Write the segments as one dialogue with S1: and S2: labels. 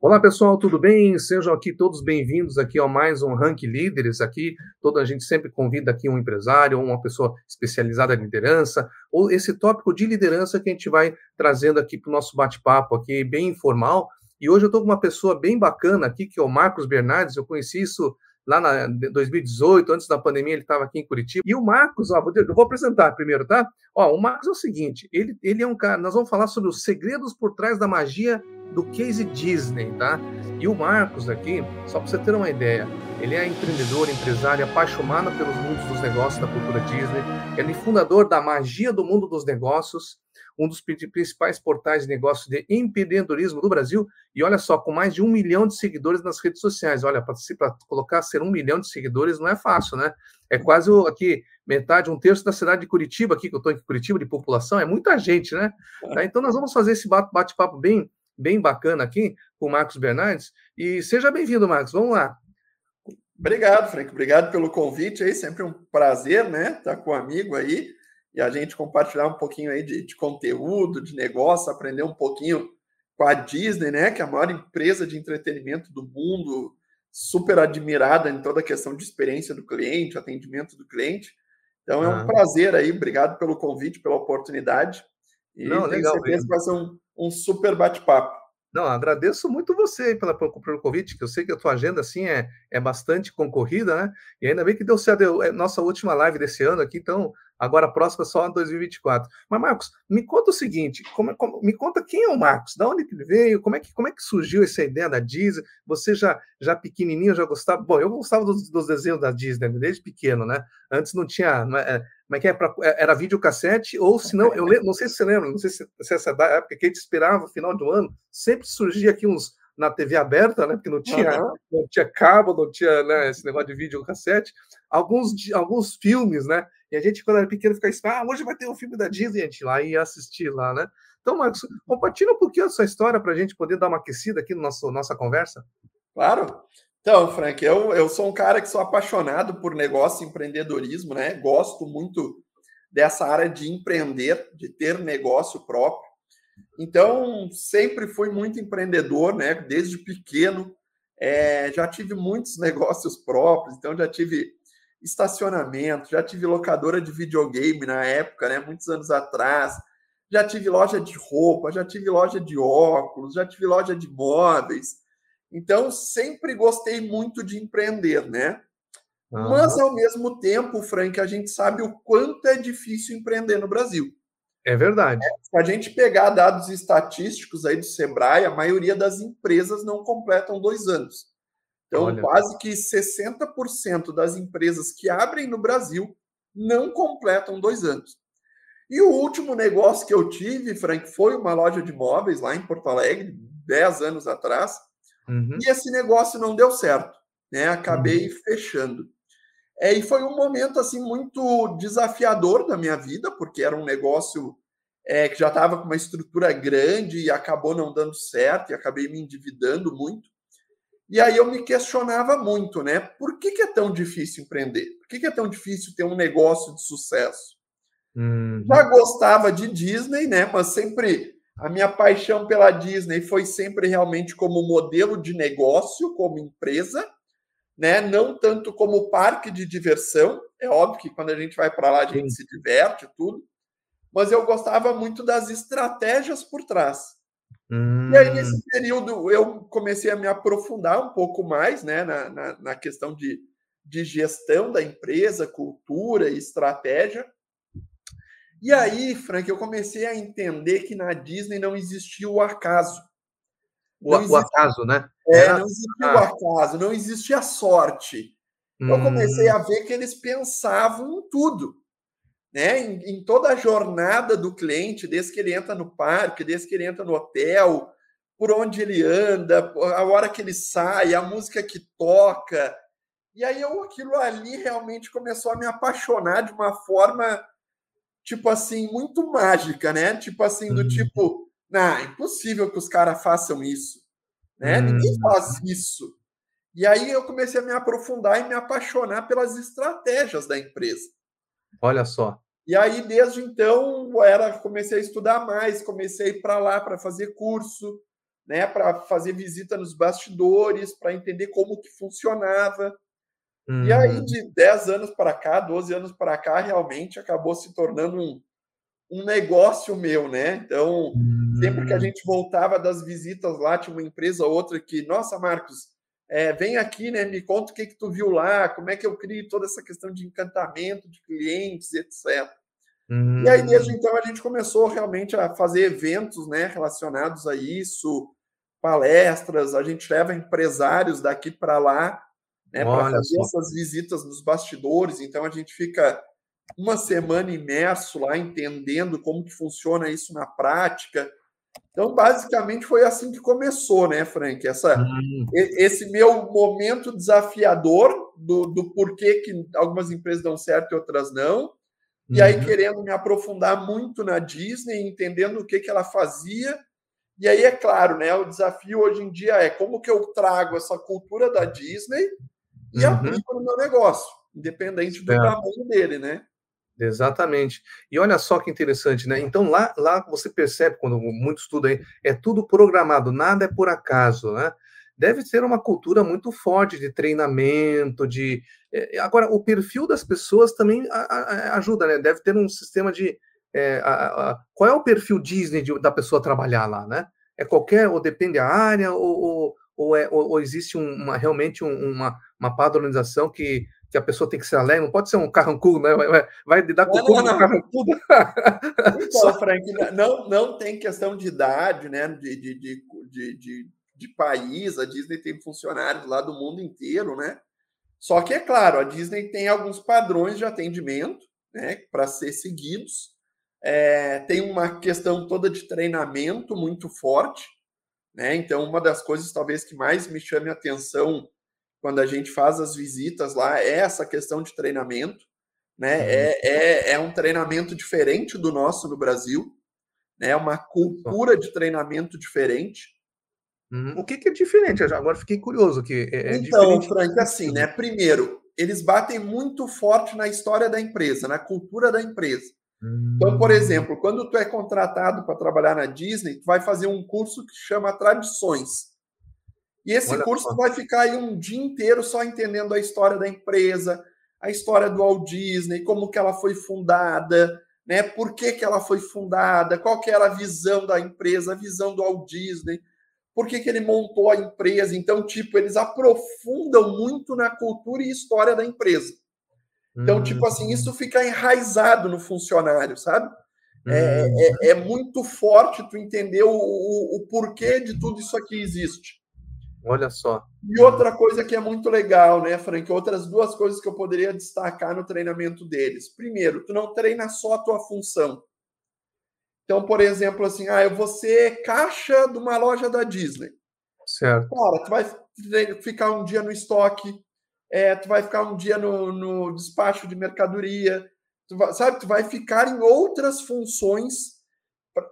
S1: Olá pessoal, tudo bem? Sejam aqui todos bem-vindos aqui a mais um Rank Líderes aqui. Toda a gente sempre convida aqui um empresário ou uma pessoa especializada em liderança, ou esse tópico de liderança que a gente vai trazendo aqui para o nosso bate-papo aqui, bem informal. E hoje eu estou com uma pessoa bem bacana aqui, que é o Marcos Bernardes. Eu conheci isso lá na 2018, antes da pandemia, ele estava aqui em Curitiba. E o Marcos, ó, eu vou apresentar primeiro, tá? Ó, o Marcos é o seguinte, ele, ele é um cara, nós vamos falar sobre os segredos por trás da magia do case Disney, tá? E o Marcos aqui, só para você ter uma ideia, ele é empreendedor, empresário, apaixonado pelos mundos dos negócios da cultura Disney, ele é fundador da Magia do Mundo dos Negócios, um dos principais portais de negócios de empreendedorismo do Brasil, e olha só, com mais de um milhão de seguidores nas redes sociais. Olha, para colocar ser um milhão de seguidores não é fácil, né? É quase aqui metade, um terço da cidade de Curitiba, aqui que eu estou em Curitiba, de população, é muita gente, né? Tá? Então nós vamos fazer esse bate-papo bem bem bacana aqui com o Marcos Bernardes. E seja bem-vindo, Marcos. Vamos lá.
S2: Obrigado, Frank. Obrigado pelo convite aí. Sempre um prazer, né? Estar com um amigo aí e a gente compartilhar um pouquinho aí de, de conteúdo, de negócio, aprender um pouquinho com a Disney, né? Que é a maior empresa de entretenimento do mundo, super admirada em toda a questão de experiência do cliente, atendimento do cliente. Então é um ah. prazer aí. Obrigado pelo convite, pela oportunidade. E Não, tenho legal, certeza mesmo. que vai ser um, um super bate-papo.
S1: Não, agradeço muito você pela, pelo convite, que eu sei que a tua agenda assim é, é bastante concorrida, né? E ainda bem que deu certo é nossa última live desse ano aqui, então agora a próxima é só em 2024. Mas, Marcos, me conta o seguinte: como, é, como, me conta quem é o Marcos, da onde ele veio, como é que, como é que surgiu essa ideia da Disney? Você já, já pequenininho já gostava. Bom, eu gostava dos, dos desenhos da Disney desde pequeno, né? Antes não tinha. Não é, como é que é? Pra, é, era videocassete, ou se não, eu lembro, não sei se você lembra, não sei se, se essa época que a gente esperava, final do ano, sempre surgia aqui uns na TV aberta, né? Porque não tinha, uhum. não tinha cabo, não tinha né, esse negócio de videocassete. Alguns, alguns filmes, né? E a gente, quando era pequeno, ficava assim, ah, hoje vai ter um filme da Disney, a gente lá ia assistir lá, né? Então, Marcos, compartilha um pouquinho a sua história para a gente poder dar uma aquecida aqui na no nossa conversa.
S2: Claro. Então, Frank, eu, eu sou um cara que sou apaixonado por negócio e empreendedorismo, né? Gosto muito dessa área de empreender, de ter negócio próprio. Então, sempre fui muito empreendedor, né? Desde pequeno. É, já tive muitos negócios próprios, então já tive estacionamento, já tive locadora de videogame na época, né? Muitos anos atrás. Já tive loja de roupa, já tive loja de óculos, já tive loja de móveis então, sempre gostei muito de empreender, né? Uhum. Mas, ao mesmo tempo, Frank, a gente sabe o quanto é difícil empreender no Brasil.
S1: É verdade. É,
S2: se a gente pegar dados estatísticos aí do Sebrae, a maioria das empresas não completam dois anos. Então, Olha. quase que 60% das empresas que abrem no Brasil não completam dois anos. E o último negócio que eu tive, Frank, foi uma loja de móveis lá em Porto Alegre, 10 anos atrás. Uhum. E esse negócio não deu certo, né? Acabei uhum. fechando. É, e foi um momento assim muito desafiador da minha vida, porque era um negócio é, que já estava com uma estrutura grande e acabou não dando certo, e acabei me endividando muito. E aí eu me questionava muito, né? Por que, que é tão difícil empreender? Por que, que é tão difícil ter um negócio de sucesso? Uhum. Já gostava de Disney, né? Mas sempre a minha paixão pela Disney foi sempre realmente como modelo de negócio, como empresa, né? Não tanto como parque de diversão. É óbvio que quando a gente vai para lá a gente Sim. se diverte tudo, mas eu gostava muito das estratégias por trás. Hum. E aí nesse hum. período eu comecei a me aprofundar um pouco mais, né, na, na, na questão de, de gestão da empresa, cultura e estratégia. E aí, Frank, eu comecei a entender que na Disney não existia o acaso.
S1: O, existia, o acaso, né?
S2: É, não existia ah. o acaso, não existia a sorte. Hum. Eu comecei a ver que eles pensavam em tudo. Né? Em, em, toda a jornada do cliente, desde que ele entra no parque, desde que ele entra no hotel, por onde ele anda, a hora que ele sai, a música que toca. E aí eu, aquilo ali realmente começou a me apaixonar de uma forma tipo assim, muito mágica, né? Tipo assim, do uhum. tipo, não, é impossível que os caras façam isso, né? Uhum. Ninguém faz isso. E aí eu comecei a me aprofundar e me apaixonar pelas estratégias da empresa.
S1: Olha só.
S2: E aí, desde então, era, comecei a estudar mais, comecei a ir para lá para fazer curso, né, para fazer visita nos bastidores, para entender como que funcionava. E aí, uhum. de 10 anos para cá, 12 anos para cá, realmente acabou se tornando um, um negócio meu, né? Então, sempre que a hum. gente voltava das visitas lá, tinha uma empresa ou outra que, nossa, Marcos, é, vem aqui, né? Me conta o que que tu viu lá, como é que eu crio toda essa questão de encantamento de clientes, etc. Uhum. E aí, desde hum. então, a gente começou realmente a fazer eventos, né? Relacionados a isso, palestras, a gente leva empresários daqui para lá, né? Para fazer só. essas visitas nos bastidores. Então, a gente fica uma semana imerso lá, entendendo como que funciona isso na prática, então, basicamente, foi assim que começou, né, Frank? Essa, hum. Esse meu momento desafiador do, do porquê que algumas empresas dão certo e outras não. E aí, uhum. querendo me aprofundar muito na Disney, entendendo o que, que ela fazia. E aí, é claro, né? O desafio hoje em dia é como que eu trago essa cultura da Disney e uhum. aplico no meu negócio, independente do tamanho dele, né?
S1: Exatamente. E olha só que interessante, né? Então lá, lá você percebe, quando muito estuda aí, é tudo programado, nada é por acaso, né? Deve ser uma cultura muito forte de treinamento, de. É, agora, o perfil das pessoas também ajuda, né? Deve ter um sistema de. É, a, a, qual é o perfil Disney de, da pessoa trabalhar lá, né? É qualquer, ou depende da área, ou, ou, ou, é, ou, ou existe uma, realmente um, uma, uma padronização que que a pessoa tem que ser alegre, não pode ser um carrancudo, né? Vai, vai lidar com o carrancudo.
S2: Então, Frank, não, não tem questão de idade, né? De, de, de, de, de, país. A Disney tem funcionários lá do mundo inteiro, né? Só que, é claro, a Disney tem alguns padrões de atendimento né, para ser seguidos. É, tem uma questão toda de treinamento muito forte. Né? Então, uma das coisas talvez que mais me chame a atenção quando a gente faz as visitas lá, é essa questão de treinamento, né? Uhum. É, é, é um treinamento diferente do nosso no Brasil, né? É uma cultura de treinamento diferente.
S1: Uhum. O que, que, é diferente? Eu agora fiquei curioso que é,
S2: é então, Frank, assim, né? Primeiro, eles batem muito forte na história da empresa, na cultura da empresa. Uhum. Então, por hum. exemplo, quando tu é contratado para trabalhar na Disney, tu vai fazer um curso que chama Tradições. E esse Olha curso só. vai ficar aí um dia inteiro só entendendo a história da empresa, a história do Walt Disney, como que ela foi fundada, né? Por que, que ela foi fundada, qual que era a visão da empresa, a visão do Walt Disney, por que, que ele montou a empresa. Então, tipo, eles aprofundam muito na cultura e história da empresa. Então, hum. tipo assim, isso fica enraizado no funcionário, sabe? É, hum. é, é, muito forte tu entender o, o, o porquê de tudo isso aqui existe.
S1: Olha só.
S2: E outra coisa que é muito legal, né, Frank? Outras duas coisas que eu poderia destacar no treinamento deles. Primeiro, tu não treina só a tua função. Então, por exemplo, assim, ah, eu vou ser caixa de uma loja da Disney.
S1: Certo.
S2: Cara, tu vai ficar um dia no estoque, é, tu vai ficar um dia no, no despacho de mercadoria, tu vai, sabe? Tu vai ficar em outras funções,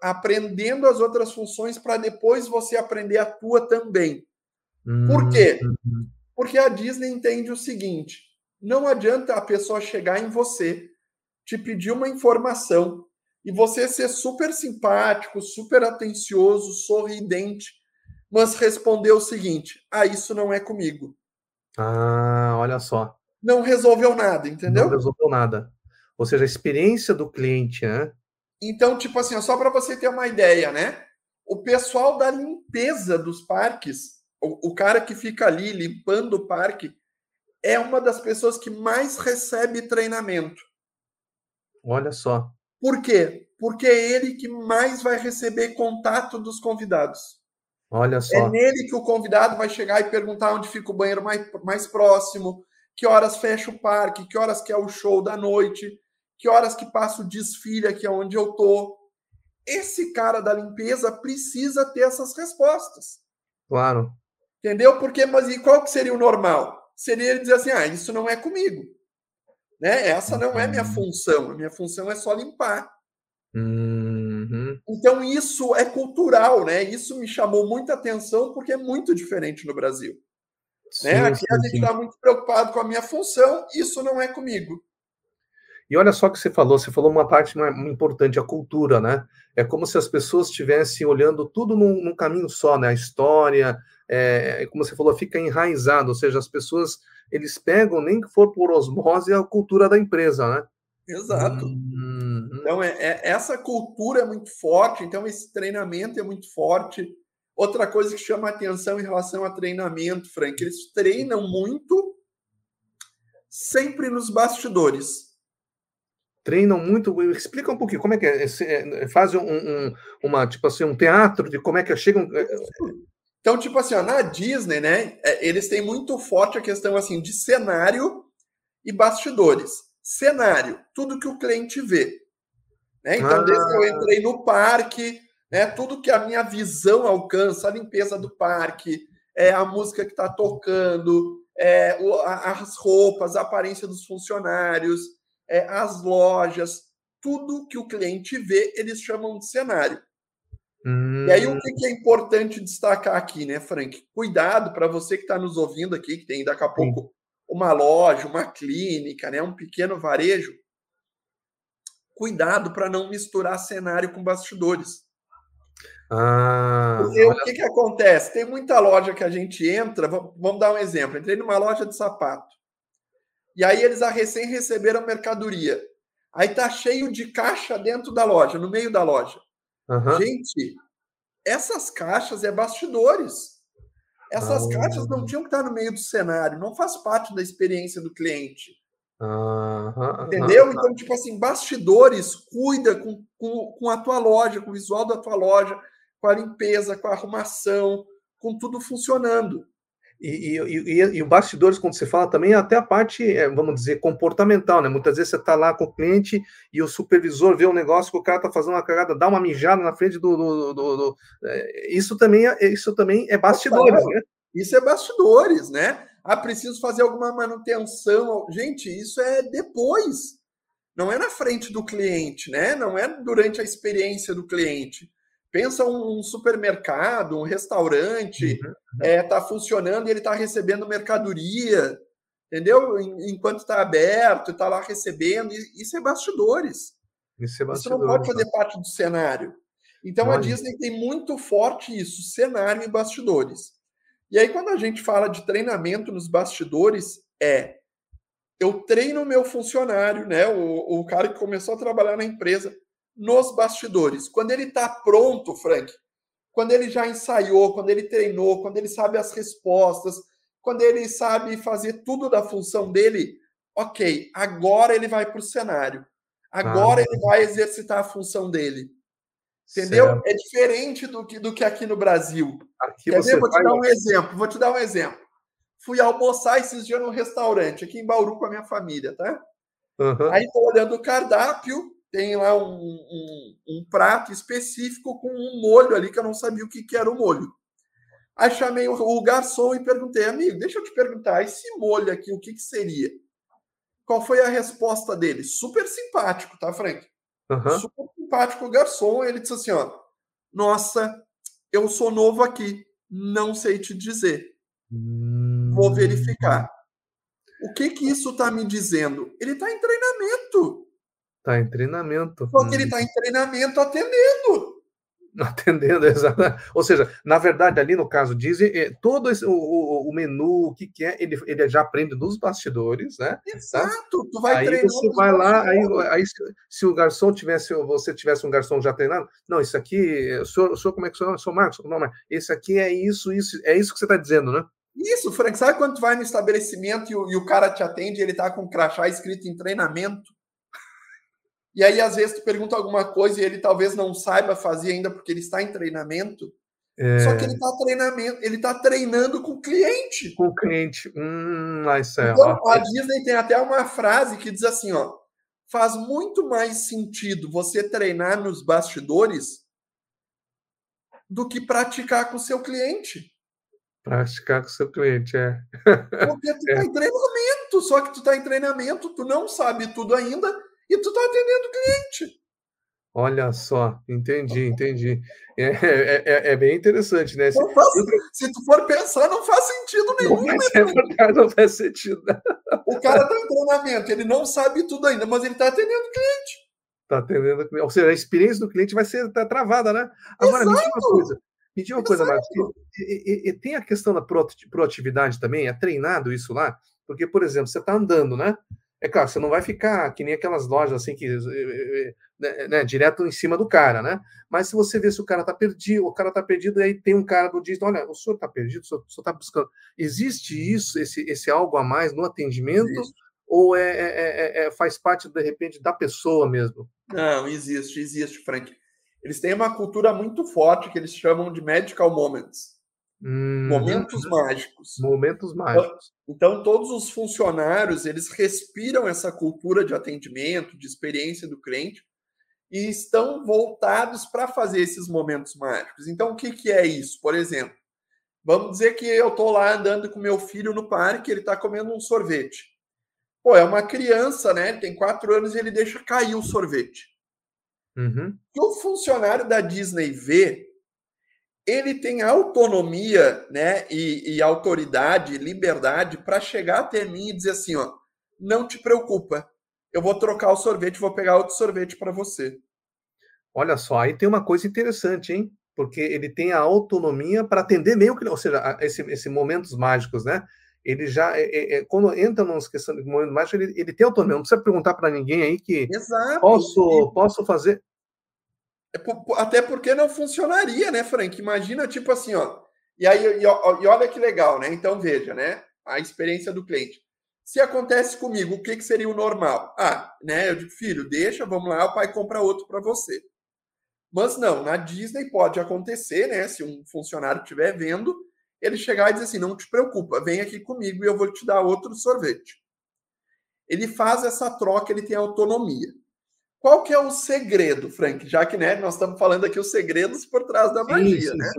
S2: aprendendo as outras funções para depois você aprender a tua também. Por quê? Uhum. Porque a Disney entende o seguinte: não adianta a pessoa chegar em você, te pedir uma informação e você ser super simpático, super atencioso, sorridente, mas responder o seguinte: ah, isso não é comigo.
S1: Ah, olha só.
S2: Não resolveu nada, entendeu?
S1: Não resolveu nada. Ou seja, a experiência do cliente, né?
S2: Então, tipo assim, só para você ter uma ideia, né? O pessoal da limpeza dos parques o, o cara que fica ali limpando o parque é uma das pessoas que mais recebe treinamento.
S1: Olha só.
S2: Por quê? Porque é ele que mais vai receber contato dos convidados.
S1: Olha só.
S2: É nele que o convidado vai chegar e perguntar onde fica o banheiro mais, mais próximo, que horas fecha o parque, que horas que é o show da noite, que horas que passa o desfile aqui onde eu tô. Esse cara da limpeza precisa ter essas respostas.
S1: Claro.
S2: Entendeu? Porque, mas e qual que seria o normal? Seria ele dizer assim: ah, isso não é comigo. Né? Essa não é minha uhum. função. A minha função é só limpar.
S1: Uhum.
S2: Então, isso é cultural, né? Isso me chamou muita atenção porque é muito diferente no Brasil. Sim, né? Aqui sim, a gente está muito preocupado com a minha função, isso não é comigo.
S1: E olha só o que você falou, você falou uma parte importante, a cultura, né? É como se as pessoas estivessem olhando tudo num, num caminho só, né? A história, é, como você falou, fica enraizado, ou seja, as pessoas, eles pegam, nem que for por osmose, a cultura da empresa, né?
S2: Exato. Hum, então, é, é, essa cultura é muito forte, então esse treinamento é muito forte. Outra coisa que chama atenção em relação a treinamento, Frank, eles treinam muito sempre nos bastidores.
S1: Treinam muito. Explica um pouquinho como é que é. é fazem um, um, uma tipo assim um teatro de como é que chegam. É,
S2: então, tipo assim, ó, na Disney, né? Eles têm muito forte a questão assim de cenário e bastidores. Cenário, tudo que o cliente vê. Né? Então, ah. desde que eu entrei no parque, né, tudo que a minha visão alcança, a limpeza do parque, é a música que está tocando, é, as roupas, a aparência dos funcionários, é, as lojas, tudo que o cliente vê, eles chamam de cenário. Hum. E aí, o que é importante destacar aqui, né, Frank? Cuidado para você que está nos ouvindo aqui, que tem daqui a pouco Sim. uma loja, uma clínica, né, um pequeno varejo. Cuidado para não misturar cenário com bastidores. Ah, Porque o que, que acontece? Tem muita loja que a gente entra, vamos dar um exemplo. Entrei numa loja de sapato. E aí eles a recém receberam mercadoria. Aí tá cheio de caixa dentro da loja, no meio da loja. Uhum. Gente, essas caixas é bastidores. Essas uhum. caixas não tinham que estar no meio do cenário, não faz parte da experiência do cliente. Uhum. Entendeu? Então, tipo assim, bastidores, cuida com, com, com a tua loja, com o visual da tua loja, com a limpeza, com a arrumação, com tudo funcionando.
S1: E, e, e, e, o bastidores, quando você fala também, é até a parte, é, vamos dizer, comportamental, né? Muitas vezes você está lá com o cliente e o supervisor vê um negócio que o cara está fazendo uma cagada, dá uma mijada na frente do. do, do, do é, isso, também é, isso também é bastidores, né?
S2: Isso é bastidores, né? Ah, preciso fazer alguma manutenção. Gente, isso é depois. Não é na frente do cliente, né? Não é durante a experiência do cliente. Pensa um supermercado, um restaurante, uhum. é, tá funcionando e ele está recebendo mercadoria, entendeu? Enquanto está aberto, está lá recebendo. Isso é bastidores. Isso, é bastidores, isso não pode fazer parte do cenário. Então Olha. a Disney tem muito forte isso, cenário e bastidores. E aí, quando a gente fala de treinamento nos bastidores, é eu treino o meu funcionário, né? O, o cara que começou a trabalhar na empresa nos bastidores. Quando ele está pronto, Frank, quando ele já ensaiou, quando ele treinou, quando ele sabe as respostas, quando ele sabe fazer tudo da função dele, ok, agora ele vai para o cenário. Agora ah. ele vai exercitar a função dele. Entendeu? Certo. É diferente do que, do que aqui no Brasil. Aqui Quer ver? Vou te dar um exemplo. Vou te dar um exemplo. Fui almoçar esses dias num restaurante aqui em Bauru com a minha família, tá? Uhum. Aí estou olhando o cardápio, tem lá um, um, um, prato específico com um molho ali que eu não sabia o que, que era o molho. Aí chamei o, o, garçom e perguntei, amigo, deixa eu te perguntar, esse molho aqui, o que, que seria? Qual foi a resposta dele? Super simpático, tá, Frank? Uhum. Super simpático o garçom. Ele disse assim: ó, nossa, eu sou novo aqui, não sei te dizer. Vou hum. verificar. O que que isso está me dizendo? Ele está em treinamento.
S1: Está em treinamento.
S2: Porque hum. ele está em treinamento atendendo.
S1: Atendendo, exatamente. Ou seja, na verdade, ali no caso Disney, é, todo esse, o, o, o, menu, o que, que é, ele, ele já aprende nos bastidores, né?
S2: Tá? Exato, tá?
S1: tu vai aí Você vai lá, aí, aí se, se, o garçom tivesse, você tivesse um garçom já treinado, não, isso aqui, o senhor, o senhor como é que o senhor, sou Marcos, não, mas esse aqui é isso, isso, é isso que você está dizendo, né?
S2: Isso, Frank, sabe quando tu vai no estabelecimento e o, e o cara te atende ele tá com um crachá escrito em treinamento? E aí, às vezes, tu pergunta alguma coisa e ele talvez não saiba fazer ainda porque ele está em treinamento. É... Só que ele está treinamento, ele está treinando com o cliente.
S1: Com o cliente. Hum, isso
S2: é... Então, a Disney tem até uma frase que diz assim: ó, faz muito mais sentido você treinar nos bastidores do que praticar com o seu cliente.
S1: Praticar com o seu cliente, é.
S2: Porque tu está é. em treinamento, só que tu está em treinamento, tu não sabe tudo ainda e tu está atendendo o cliente.
S1: Olha só, entendi, entendi. É, é, é, é bem interessante, né?
S2: Se, faz, se, tu for pensar, não faz sentido nenhum. Não,
S1: né? não faz sentido.
S2: O cara está em treinamento, ele não sabe tudo ainda, mas ele está atendendo cliente.
S1: Está atendendo cliente. Ou seja, a experiência do cliente vai ser tá travada, né? Agora, Exato. me diga uma coisa. Me diga uma coisa, Marcos. E, e, e, tem a questão da proatividade também? É treinado isso lá? Porque, por exemplo, você está andando, né? É claro, você não vai ficar que nem aquelas lojas assim que eh, eh, eh, né, direto em cima do cara, né? Mas se você vê se o cara tá perdido, o cara tá perdido, e aí tem um cara do diz, olha, o senhor tá perdido, o senhor, o senhor tá buscando. Existe isso, esse, esse algo a mais no atendimento? Existe. Ou é, é, é, é, faz parte, de repente, da pessoa mesmo?
S2: Não, existe, existe, Frank. Eles têm uma cultura muito forte que eles chamam de medical moments. Hum, momentos mágicos.
S1: Momentos mágicos.
S2: Então, então, todos os funcionários, eles respiram essa cultura de atendimento, de experiência do cliente, e estão voltados para fazer esses momentos mágicos. Então, o que, que é isso? Por exemplo, vamos dizer que eu estou lá andando com meu filho no parque, ele está comendo um sorvete. Pô, é uma criança, né? Tem quatro anos e ele deixa cair o sorvete. Uhum. E o funcionário da Disney vê ele tem autonomia, né, e, e autoridade, liberdade para chegar até mim e dizer assim, ó, não te preocupa, eu vou trocar o sorvete, vou pegar outro sorvete para você.
S1: Olha só, aí tem uma coisa interessante, hein? Porque ele tem a autonomia para atender meio que, ou seja, esse, esse momentos mágicos, né? Ele já, é, é, é quando entra numa questão de momentos mágicos, ele, ele tem autonomia. Não precisa perguntar para ninguém aí que Exato. posso, posso fazer.
S2: É até porque não funcionaria, né, Frank? Imagina, tipo assim, ó. E aí, e, olha que legal, né? Então, veja, né? A experiência do cliente. Se acontece comigo, o que, que seria o normal? Ah, né? Eu digo, filho, deixa, vamos lá, o pai compra outro para você. Mas não, na Disney pode acontecer, né? Se um funcionário estiver vendo, ele chegar e dizer assim: não te preocupa, vem aqui comigo e eu vou te dar outro sorvete. Ele faz essa troca, ele tem autonomia. Qual que é o segredo, Frank? Já que né, nós estamos falando aqui os segredos por trás da magia, né?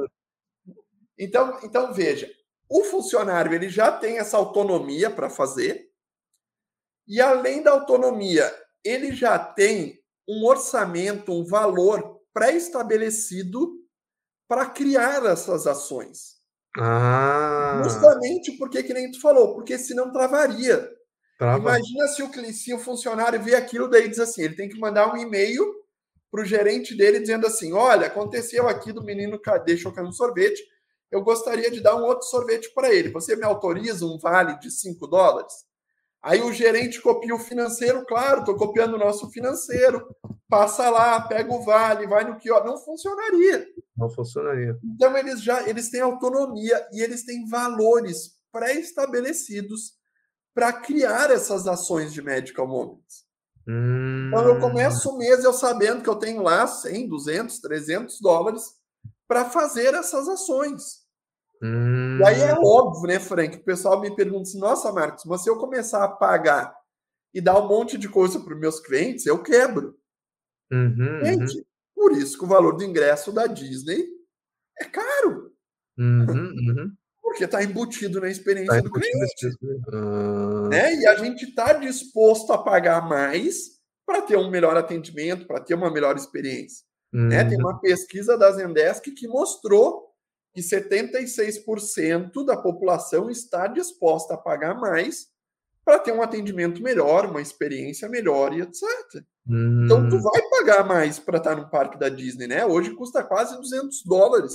S2: Então, então veja, o funcionário ele já tem essa autonomia para fazer e além da autonomia, ele já tem um orçamento, um valor pré-estabelecido para criar essas ações.
S1: Ah.
S2: Justamente porque que nem tu falou, porque senão travaria. Trava. Imagina se o, se o funcionário vê aquilo daí diz assim, ele tem que mandar um e-mail para o gerente dele dizendo assim, olha, aconteceu aqui do menino deixou cair um sorvete, eu gostaria de dar um outro sorvete para ele. Você me autoriza um vale de 5 dólares? Aí o gerente copia o financeiro, claro, estou copiando o nosso financeiro. Passa lá, pega o vale, vai no que não funcionaria.
S1: Não funcionaria.
S2: Então eles já eles têm autonomia e eles têm valores pré-estabelecidos para criar essas ações de medical moments. Hum... Então eu começo o mês eu sabendo que eu tenho lá 100, 200, 300 dólares para fazer essas ações. Hum... E aí é óbvio, né, Frank? O pessoal me pergunta assim: nossa, Marcos, mas se eu começar a pagar e dar um monte de coisa para os meus clientes, eu quebro. Uhum, Gente, uhum. por isso que o valor do ingresso da Disney é caro. Uhum, uhum porque está embutido na experiência tá do cliente. Ah. Né? E a gente está disposto a pagar mais para ter um melhor atendimento, para ter uma melhor experiência. Né? Tem uhum. uma pesquisa da Zendesk que mostrou que 76% da população está disposta a pagar mais para ter um atendimento melhor, uma experiência melhor e etc. Então, tu hum. vai pagar mais para estar no parque da Disney, né? Hoje custa quase 200 dólares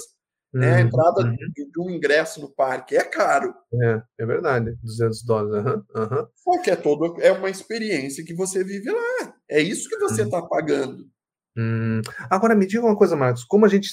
S2: né? A entrada uhum. de, um ingresso no parque é caro.
S1: É, é verdade, 200 dólares. Uhum, uhum.
S2: Só que é, todo, é uma experiência que você vive lá. É isso que você está uhum. pagando.
S1: Hum. Agora, me diga uma coisa, Marcos. Como a gente,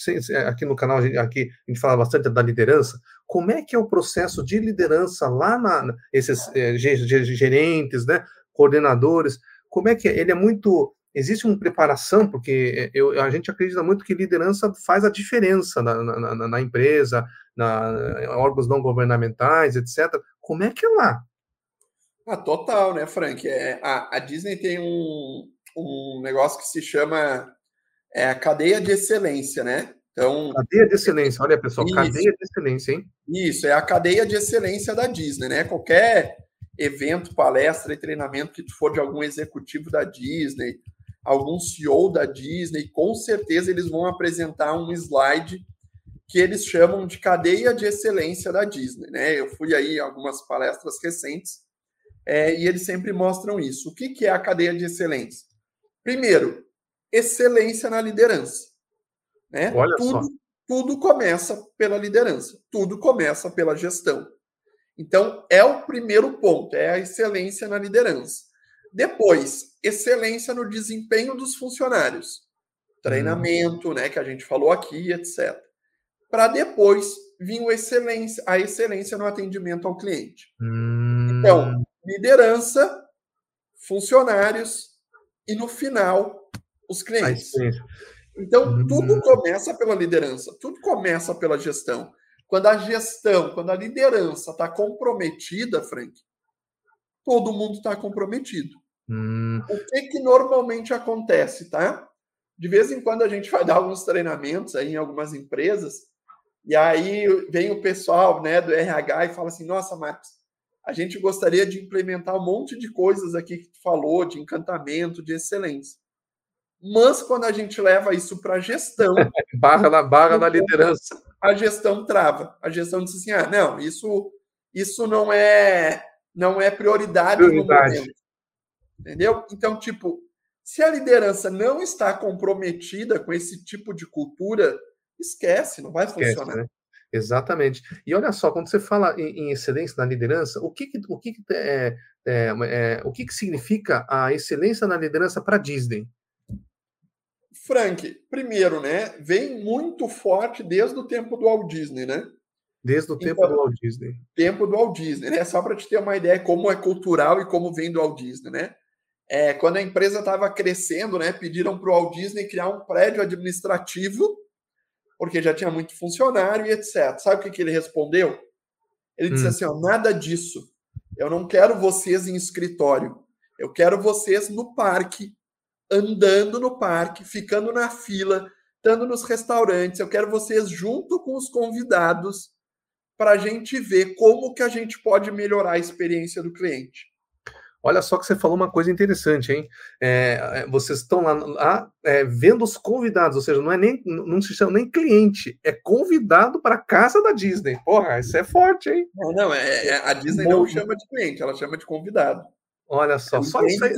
S1: aqui no canal, a gente, aqui, a gente fala bastante da liderança, como é que é o processo de liderança lá na, esses é, gerentes, né, coordenadores, como é que é? Ele é muito existe uma preparação, porque eu, a gente acredita muito que liderança faz a diferença na, na, na, na empresa, na órgãos não governamentais, etc. Como é que é lá?
S2: Ah, total, né, Frank? É, a, a Disney tem um, um negócio que se chama é, a cadeia de excelência, né?
S1: Então, cadeia de excelência, olha pessoal, isso, cadeia de excelência, hein?
S2: Isso, é a cadeia de excelência da Disney, né? Qualquer evento, palestra e treinamento que tu for de algum executivo da Disney, algum CEO da Disney, com certeza eles vão apresentar um slide que eles chamam de cadeia de excelência da Disney, né? Eu fui aí em algumas palestras recentes é, e eles sempre mostram isso. O que, que é a cadeia de excelência? Primeiro, excelência na liderança. Né?
S1: Olha
S2: tudo,
S1: só.
S2: tudo começa pela liderança, tudo começa pela gestão. Então, é o primeiro ponto, é a excelência na liderança. Depois, excelência no desempenho dos funcionários. Treinamento, né, que a gente falou aqui, etc. Para depois vir o excelência, a excelência no atendimento ao cliente.
S1: Hum.
S2: Então, liderança, funcionários e no final os clientes. Então, hum. tudo começa pela liderança, tudo começa pela gestão. Quando a gestão, quando a liderança está comprometida, Frank, todo mundo está comprometido.
S1: Hum.
S2: O que, que normalmente acontece, tá? De vez em quando a gente vai dar alguns treinamentos aí em algumas empresas, e aí vem o pessoal né, do RH e fala assim: nossa, Marcos, a gente gostaria de implementar um monte de coisas aqui que tu falou, de encantamento, de excelência. Mas quando a gente leva isso para a gestão.
S1: barra na barra na liderança.
S2: A gestão trava. A gestão diz assim: ah, não, isso, isso não é não é prioridade, prioridade. no momento. Entendeu? Então, tipo, se a liderança não está comprometida com esse tipo de cultura, esquece, não vai esquece, funcionar. Né?
S1: Exatamente. E olha só, quando você fala em, em excelência na liderança, o que, que o que, que é, é, é, o que, que significa a excelência na liderança para Disney?
S2: Frank, primeiro, né, vem muito forte desde o tempo do Walt Disney, né?
S1: Desde o tempo então, do Walt Disney.
S2: Tempo do Walt Disney, né? Só para te ter uma ideia como é cultural e como vem do Walt Disney, né? É, quando a empresa estava crescendo, né, pediram para o Walt Disney criar um prédio administrativo porque já tinha muito funcionário e etc. Sabe o que, que ele respondeu? Ele disse hum. assim: ó, nada disso. Eu não quero vocês em escritório. Eu quero vocês no parque, andando no parque, ficando na fila, estando nos restaurantes. Eu quero vocês junto com os convidados para a gente ver como que a gente pode melhorar a experiência do cliente.
S1: Olha só que você falou uma coisa interessante, hein? É, é, vocês estão lá, lá é, vendo os convidados, ou seja, não é nem não se chama nem cliente, é convidado para a casa da Disney. Porra, isso é forte, hein?
S2: Não, não, é, é a Disney Bom, não chama de cliente, ela chama de convidado.
S1: Olha só, só isso aí,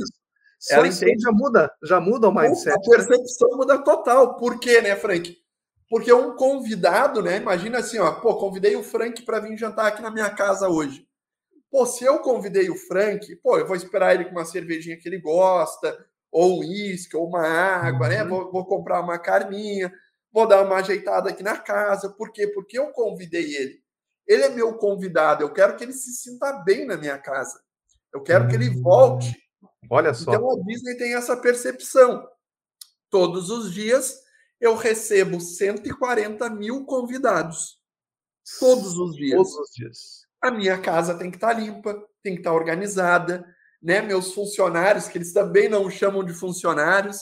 S1: só isso aí já muda, já muda o mindset.
S2: A percepção né? muda total. Por quê, né, Frank? Porque um convidado, né? Imagina assim, ó, pô, convidei o Frank para vir jantar aqui na minha casa hoje. Pô, se eu convidei o Frank, pô, eu vou esperar ele com uma cervejinha que ele gosta, ou um uísque, ou uma água, né? uhum. né? Vou, vou, comprar uma carninha, vou dar uma ajeitada aqui na casa. Por quê? Porque eu convidei ele. Ele é meu convidado, eu quero que ele se sinta bem na minha casa. Eu quero uhum. que ele volte.
S1: Olha só.
S2: Então a Disney tem essa percepção. Todos os dias eu recebo 140 mil convidados. Todos os dias.
S1: Todos os dias
S2: a minha casa tem que estar tá limpa, tem que estar tá organizada, né? Meus funcionários, que eles também não chamam de funcionários,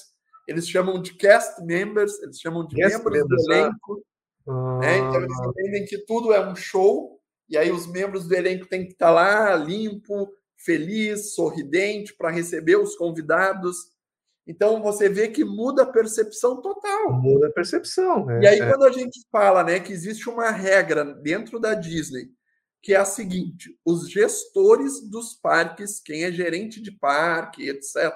S2: eles chamam de cast members, eles chamam de cast membros do ah. elenco. Ah. Né? Então eles entendem que tudo é um show, e aí os membros do elenco têm que estar tá lá limpo, feliz, sorridente para receber os convidados. Então você vê que muda a percepção total.
S1: Muda a percepção.
S2: É, e aí, é. quando a gente fala né, que existe uma regra dentro da Disney que é a seguinte: os gestores dos parques, quem é gerente de parque, etc.,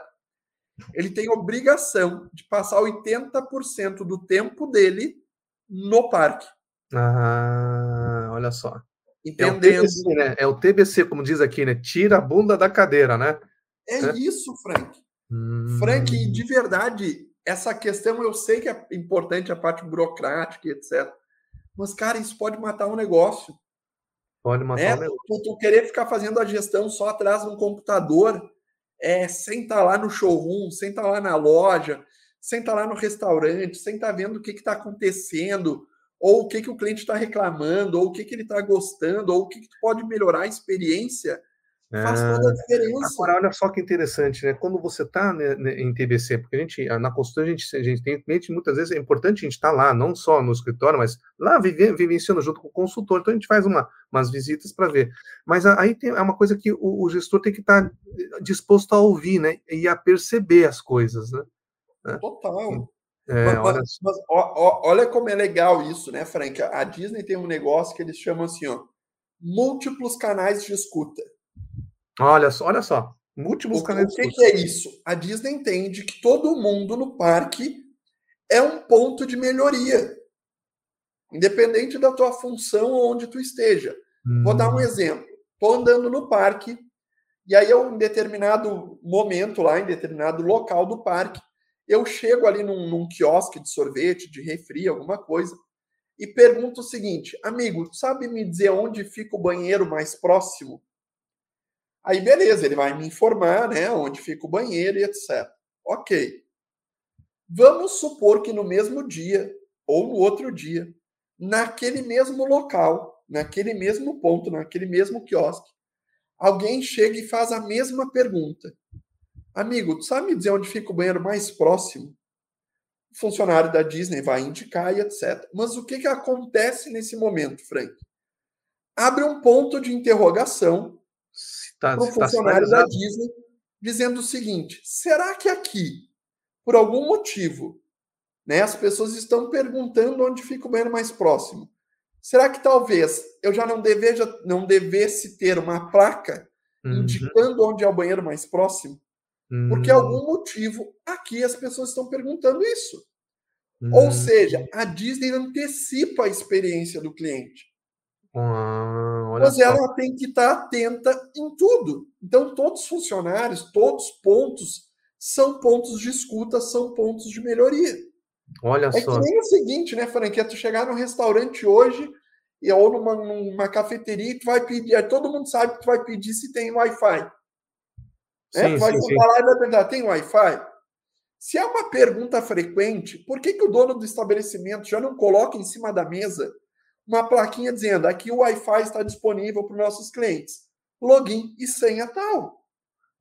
S2: ele tem obrigação de passar 80% do tempo dele no parque.
S1: Ah, olha só.
S2: Entendendo.
S1: É o, TBC, né? é o TBC, como diz aqui, né? Tira a bunda da cadeira, né?
S2: É, é. isso, Frank. Hum... Frank, de verdade, essa questão eu sei que é importante a parte burocrática e etc. Mas, cara, isso pode matar um negócio.
S1: Pode matar
S2: né? Tu, tu, querer ficar fazendo a gestão só atrás de um computador, é, sem estar tá lá no showroom, sem estar tá lá na loja, sem estar tá lá no restaurante, sem estar vendo o que está acontecendo, ou o que, que o cliente está reclamando, ou o que, que ele está gostando, ou o que, que pode melhorar a experiência Faz toda a ah, diferença.
S1: Agora, olha só que interessante, né? Quando você está né, né em TBC, porque a gente, na consultoria, a gente, a gente tem cliente, muitas vezes é importante a gente estar tá lá, não só no escritório, mas lá vive, vivenciando junto com o consultor. Então a gente faz uma, umas visitas para ver. Mas aí tem, é uma coisa que o, o gestor tem que estar tá disposto a ouvir, né? E a perceber as coisas, né?
S2: Né? Total. É, mas, olha... Mas, ó, olha como é legal isso, né, Frank? A Disney tem um negócio que eles chamam assim, ó, múltiplos canais de escuta.
S1: Olha só, olha só. Múltiplos
S2: o,
S1: canais
S2: de escuta. O que, que é isso? A Disney entende que todo mundo no parque é um ponto de melhoria. Independente da tua função ou onde tu esteja. Hum. Vou dar um hum. exemplo. Estou andando no parque, e aí eu, em determinado momento lá, em determinado local do parque, eu chego ali num, num quiosque de sorvete, de refri, alguma coisa, e pergunto o seguinte: amigo, sabe me dizer onde fica o banheiro mais próximo? Aí, beleza, ele vai me informar, né, onde fica o banheiro e etc. Ok. Vamos supor que no mesmo dia ou no outro dia, naquele mesmo local, naquele mesmo ponto, naquele mesmo quiosque, alguém chega e faz a mesma pergunta. Amigo, tu sabe me dizer onde fica o banheiro mais próximo? O funcionário da Disney vai indicar e etc. Mas o que, que acontece nesse momento, Frank? Abre um ponto de interrogação tá, para o tá funcionário tá da Disney dizendo o seguinte: será que aqui, por algum motivo, né, as pessoas estão perguntando onde fica o banheiro mais próximo? Será que talvez eu já não, deveja, não devesse ter uma placa uhum. indicando onde é o banheiro mais próximo? Porque hum. algum motivo aqui as pessoas estão perguntando isso. Hum. Ou seja, a Disney antecipa a experiência do cliente. Mas só. ela tem que estar atenta em tudo. Então, todos os funcionários, todos os pontos são pontos de escuta, são pontos de melhoria.
S1: Olha
S2: é
S1: só.
S2: É que nem o seguinte, né, Franquia? Tu chegar num restaurante hoje e, ou numa, numa cafeteria e tu vai pedir, todo mundo sabe que tu vai pedir se tem Wi-Fi. Sim, é, vai sim, lá e vai perguntar: tem Wi-Fi? Se é uma pergunta frequente, por que, que o dono do estabelecimento já não coloca em cima da mesa uma plaquinha dizendo aqui o Wi-Fi está disponível para os nossos clientes? Login e senha tal.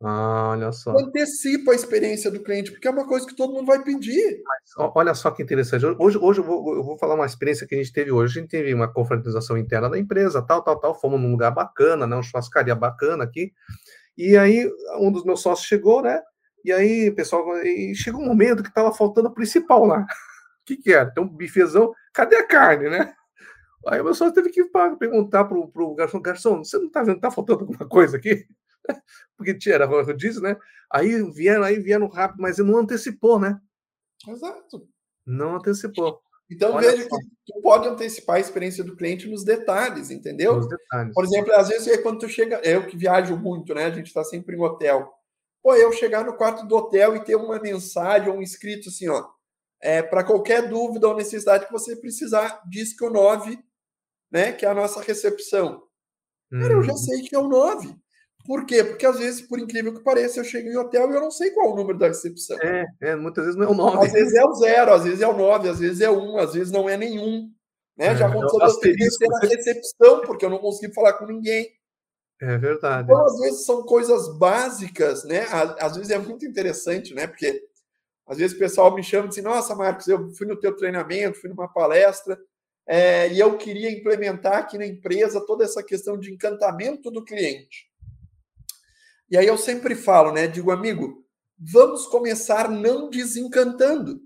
S1: Ah, olha só.
S2: Antecipa a experiência do cliente, porque é uma coisa que todo mundo vai pedir.
S1: Mas, olha só que interessante. Hoje, hoje eu, vou, eu vou falar uma experiência que a gente teve hoje. A gente teve uma confraternização interna da empresa, tal, tal, tal. Fomos num lugar bacana, né? uma churrascaria bacana aqui. E aí, um dos meus sócios chegou, né? E aí, pessoal, e chegou um momento que estava faltando o principal lá. O que, que era? Tem um bifezão, cadê a carne, né? Aí o meu sócio teve que perguntar para o garçom, garçom, você não está vendo, está faltando alguma coisa aqui? Porque tinha, era rodízio, né? Aí vieram, aí vieram rápido, mas não antecipou, né?
S2: Exato.
S1: Não antecipou.
S2: Então Olha veja só. que tu pode antecipar a experiência do cliente nos detalhes, entendeu? Nos detalhes. Por exemplo, às vezes é quando tu chega, eu que viajo muito, né? A gente está sempre em hotel. Pô, eu chegar no quarto do hotel e ter uma mensagem ou um escrito assim, ó, é, para qualquer dúvida ou necessidade que você precisar, diz que o 9, né, que é a nossa recepção. Hum. Cara, eu já uhum. sei que é o 9. Por quê? Porque às vezes, por incrível que pareça, eu chego em hotel e eu não sei qual é o número da recepção.
S1: É, é muitas vezes não é o 9.
S2: Às vezes é o 0, às vezes é o 9, às vezes é o 1, às vezes não é nenhum. Né? É, Já aconteceu eu ter na recepção, porque eu não consegui falar com ninguém.
S1: É verdade.
S2: Então, às vezes, são coisas básicas, né? Às vezes é muito interessante, né? Porque às vezes o pessoal me chama e diz: Nossa, Marcos, eu fui no teu treinamento, fui numa palestra, é, e eu queria implementar aqui na empresa toda essa questão de encantamento do cliente. E aí eu sempre falo, né? Digo, amigo, vamos começar não desencantando.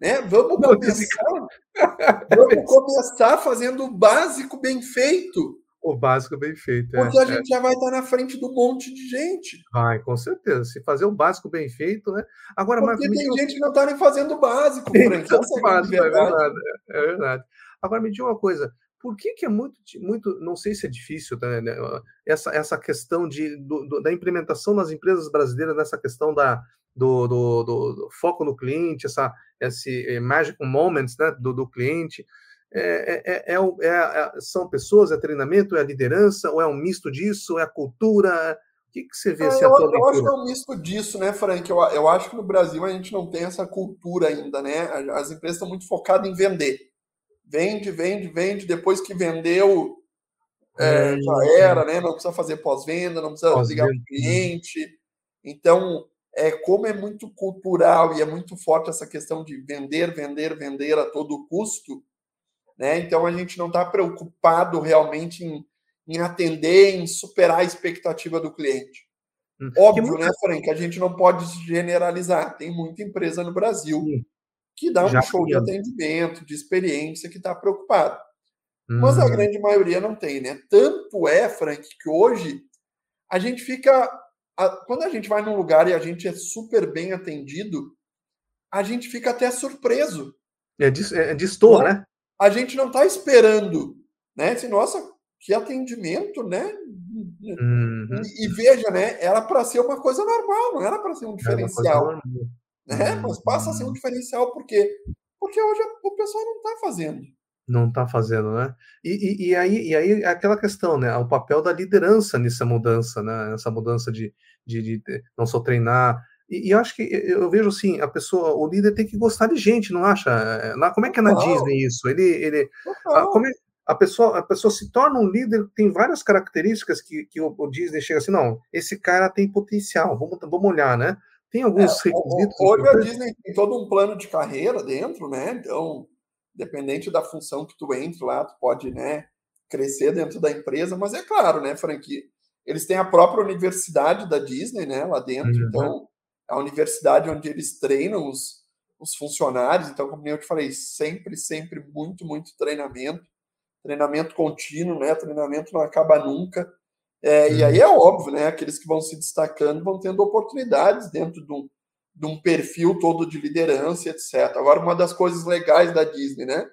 S2: Né? Vamos não, começar, vamos começar fazendo o básico bem feito.
S1: O básico bem feito.
S2: É, Porque é, a gente é. já vai estar na frente do monte de gente.
S1: Vai, com certeza. Se fazer o básico bem feito, né? Agora,
S2: Porque mas, tem me... gente que não está nem fazendo o básico, Frank. Então,
S1: é, básico, é verdade. É verdade. Agora, me diga uma coisa por que, que é muito, muito, não sei se é difícil, né, né essa, essa questão de, do, do, da implementação nas empresas brasileiras, nessa questão da, do, do, do foco no cliente, essa, esse eh, magic moments né, do, do cliente, é, é, é, é, são pessoas, é treinamento, é a liderança, ou é um misto disso, é a cultura? O que, que você vê?
S2: É, eu, eu acho que é um misto disso, né, Frank? Eu, eu acho que no Brasil a gente não tem essa cultura ainda, né? As empresas estão muito focadas em vender. Vende, vende, vende. Depois que vendeu, é, já era, né? Não precisa fazer pós-venda, não precisa pós ligar para o cliente. Então, é, como é muito cultural e é muito forte essa questão de vender, vender, vender a todo custo, né? Então a gente não está preocupado realmente em, em atender, em superar a expectativa do cliente. Hum. Óbvio, né, Frank? A gente não pode generalizar. Tem muita empresa no Brasil Sim. que dá um Já show de atendimento, de experiência, que está preocupado. Hum. Mas a hum. grande maioria não tem, né? Tanto é, Frank, que hoje a gente fica. Quando a gente vai num lugar e a gente é super bem atendido, a gente fica até surpreso.
S1: É, é distor, né?
S2: A gente não está esperando, né? Assim, nossa, que atendimento, né? Uhum. E, e, veja, né? Era para ser uma coisa normal, não era para ser um diferencial. Né? Mas passa a ser um diferencial porque porque hoje o pessoal não está fazendo.
S1: Não está fazendo, né? E, e, e, aí, e aí aquela questão, né? O papel da liderança nessa mudança, né? Nessa mudança de, de, de não só treinar. E, e eu acho que eu vejo assim, a pessoa, o líder tem que gostar de gente, não acha? É, como é que é na não. Disney isso? Ele, ele, a, como é, a pessoa, a pessoa se torna um líder, tem várias características que, que o, o Disney chega assim, não, esse cara tem potencial, vamos, vamos olhar, né? Tem alguns
S2: é, requisitos. Hoje a Disney tem todo um plano de carreira dentro, né? Então, dependente da função que tu entre lá, tu pode, né, crescer dentro da empresa, mas é claro, né, franquia. Eles têm a própria universidade da Disney, né, lá dentro, uhum. então é a universidade onde eles treinam os, os funcionários, então, como eu te falei, sempre, sempre muito, muito treinamento treinamento contínuo, né? Treinamento não acaba nunca. É, E aí é óbvio, né? Aqueles que vão se destacando vão tendo oportunidades dentro de um, de um perfil todo de liderança, etc. Agora, uma das coisas legais da Disney, né?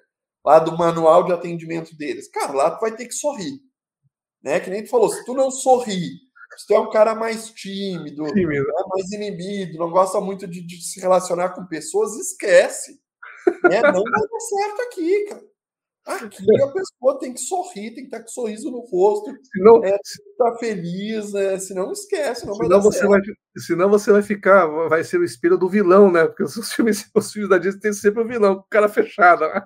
S2: Lá do manual de atendimento deles. Cara, lá tu vai ter que sorrir. Né? Que nem tu falou, se tu não sorrir, se tu é um cara mais tímido, tímido. Né? mais inibido, não gosta muito de, de se relacionar com pessoas, esquece. Né? Não vai dar certo aqui, cara. Aqui a pessoa tem que sorrir, tem que estar com um sorriso no rosto, senão, é, estar feliz, né? senão esquece, não senão
S1: você vai, senão você vai ficar, vai ser o espelho do vilão, né? Porque os filmes, os filmes da Disney tem sempre o vilão, o cara fechado. Né?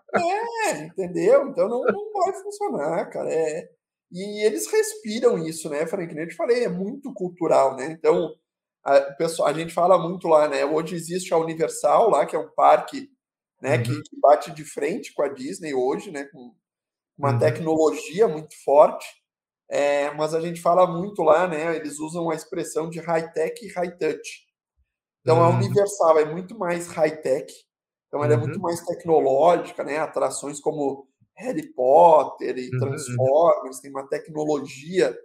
S2: É, entendeu? Então não, não vai funcionar, cara. É, e eles respiram isso, né, Frank? Eu te falei, é muito cultural, né? Então, a, pessoa, a gente fala muito lá, né? Hoje existe a Universal lá, que é um parque né, uhum. que, que, bate de frente com a Disney hoje, né, com uma uhum. tecnologia muito forte. É, mas a gente fala muito lá, né? Eles usam a expressão de high-tech e high-touch. Então, uhum. a Universal é muito mais high-tech, então ela é muito uhum. mais tecnológica, né? Atrações como Harry Potter e uhum, uhum. Transformers, tem uma tecnologia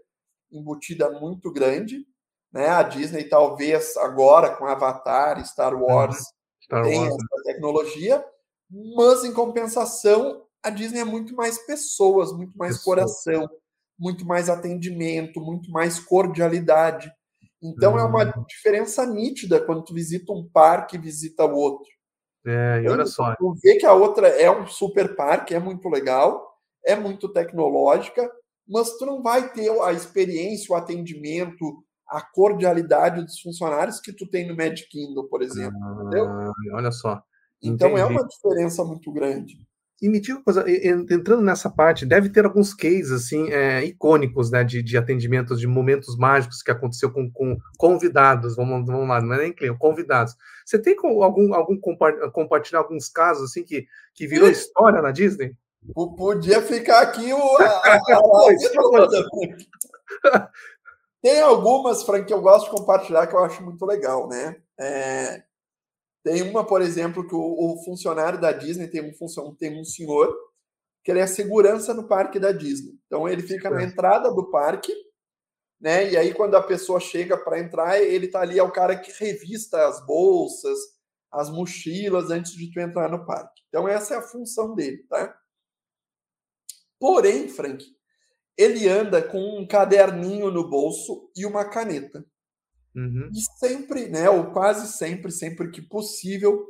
S2: embutida muito grande. Né? A Disney, talvez agora com Avatar, Star Wars, Star tem Wars. essa tecnologia, mas em compensação, a Disney é muito mais pessoas, muito mais Pessoa. coração, muito mais atendimento, muito mais cordialidade. Então hum. é uma hum. diferença nítida quando tu visita um parque e visita o outro.
S1: É, e olha só.
S2: Tu vê que a outra é um super parque, é muito legal, é muito tecnológica, mas tu não vai ter a experiência, o atendimento, a cordialidade dos funcionários que tu tem no Magic Kingdom, por exemplo. Ah, entendeu?
S1: Olha só.
S2: Então Entendi. é uma diferença muito grande.
S1: E me diga uma coisa, entrando nessa parte, deve ter alguns cases assim, é, icônicos né, de, de atendimentos, de momentos mágicos que aconteceu com, com convidados, vamos, vamos lá, não é nem cliente, convidados. Você tem algum, algum compartilhar alguns casos assim que, que virou história na Disney?
S2: Podia ficar aqui o. A, a, a, Tem algumas, Frank, que eu gosto de compartilhar que eu acho muito legal, né? É, tem uma, por exemplo, que o, o, funcionário da Disney tem um, função, tem um senhor que ele é segurança no parque da Disney. Então ele fica na entrada do parque, né? E aí quando a pessoa chega para entrar, ele tá ali é o cara que revista as bolsas, as mochilas antes de tu entrar no parque. Então essa é a função dele, tá? Porém, Frank, ele anda com um caderninho no bolso e uma caneta. Uhum. E sempre, né, ou quase sempre, sempre que possível,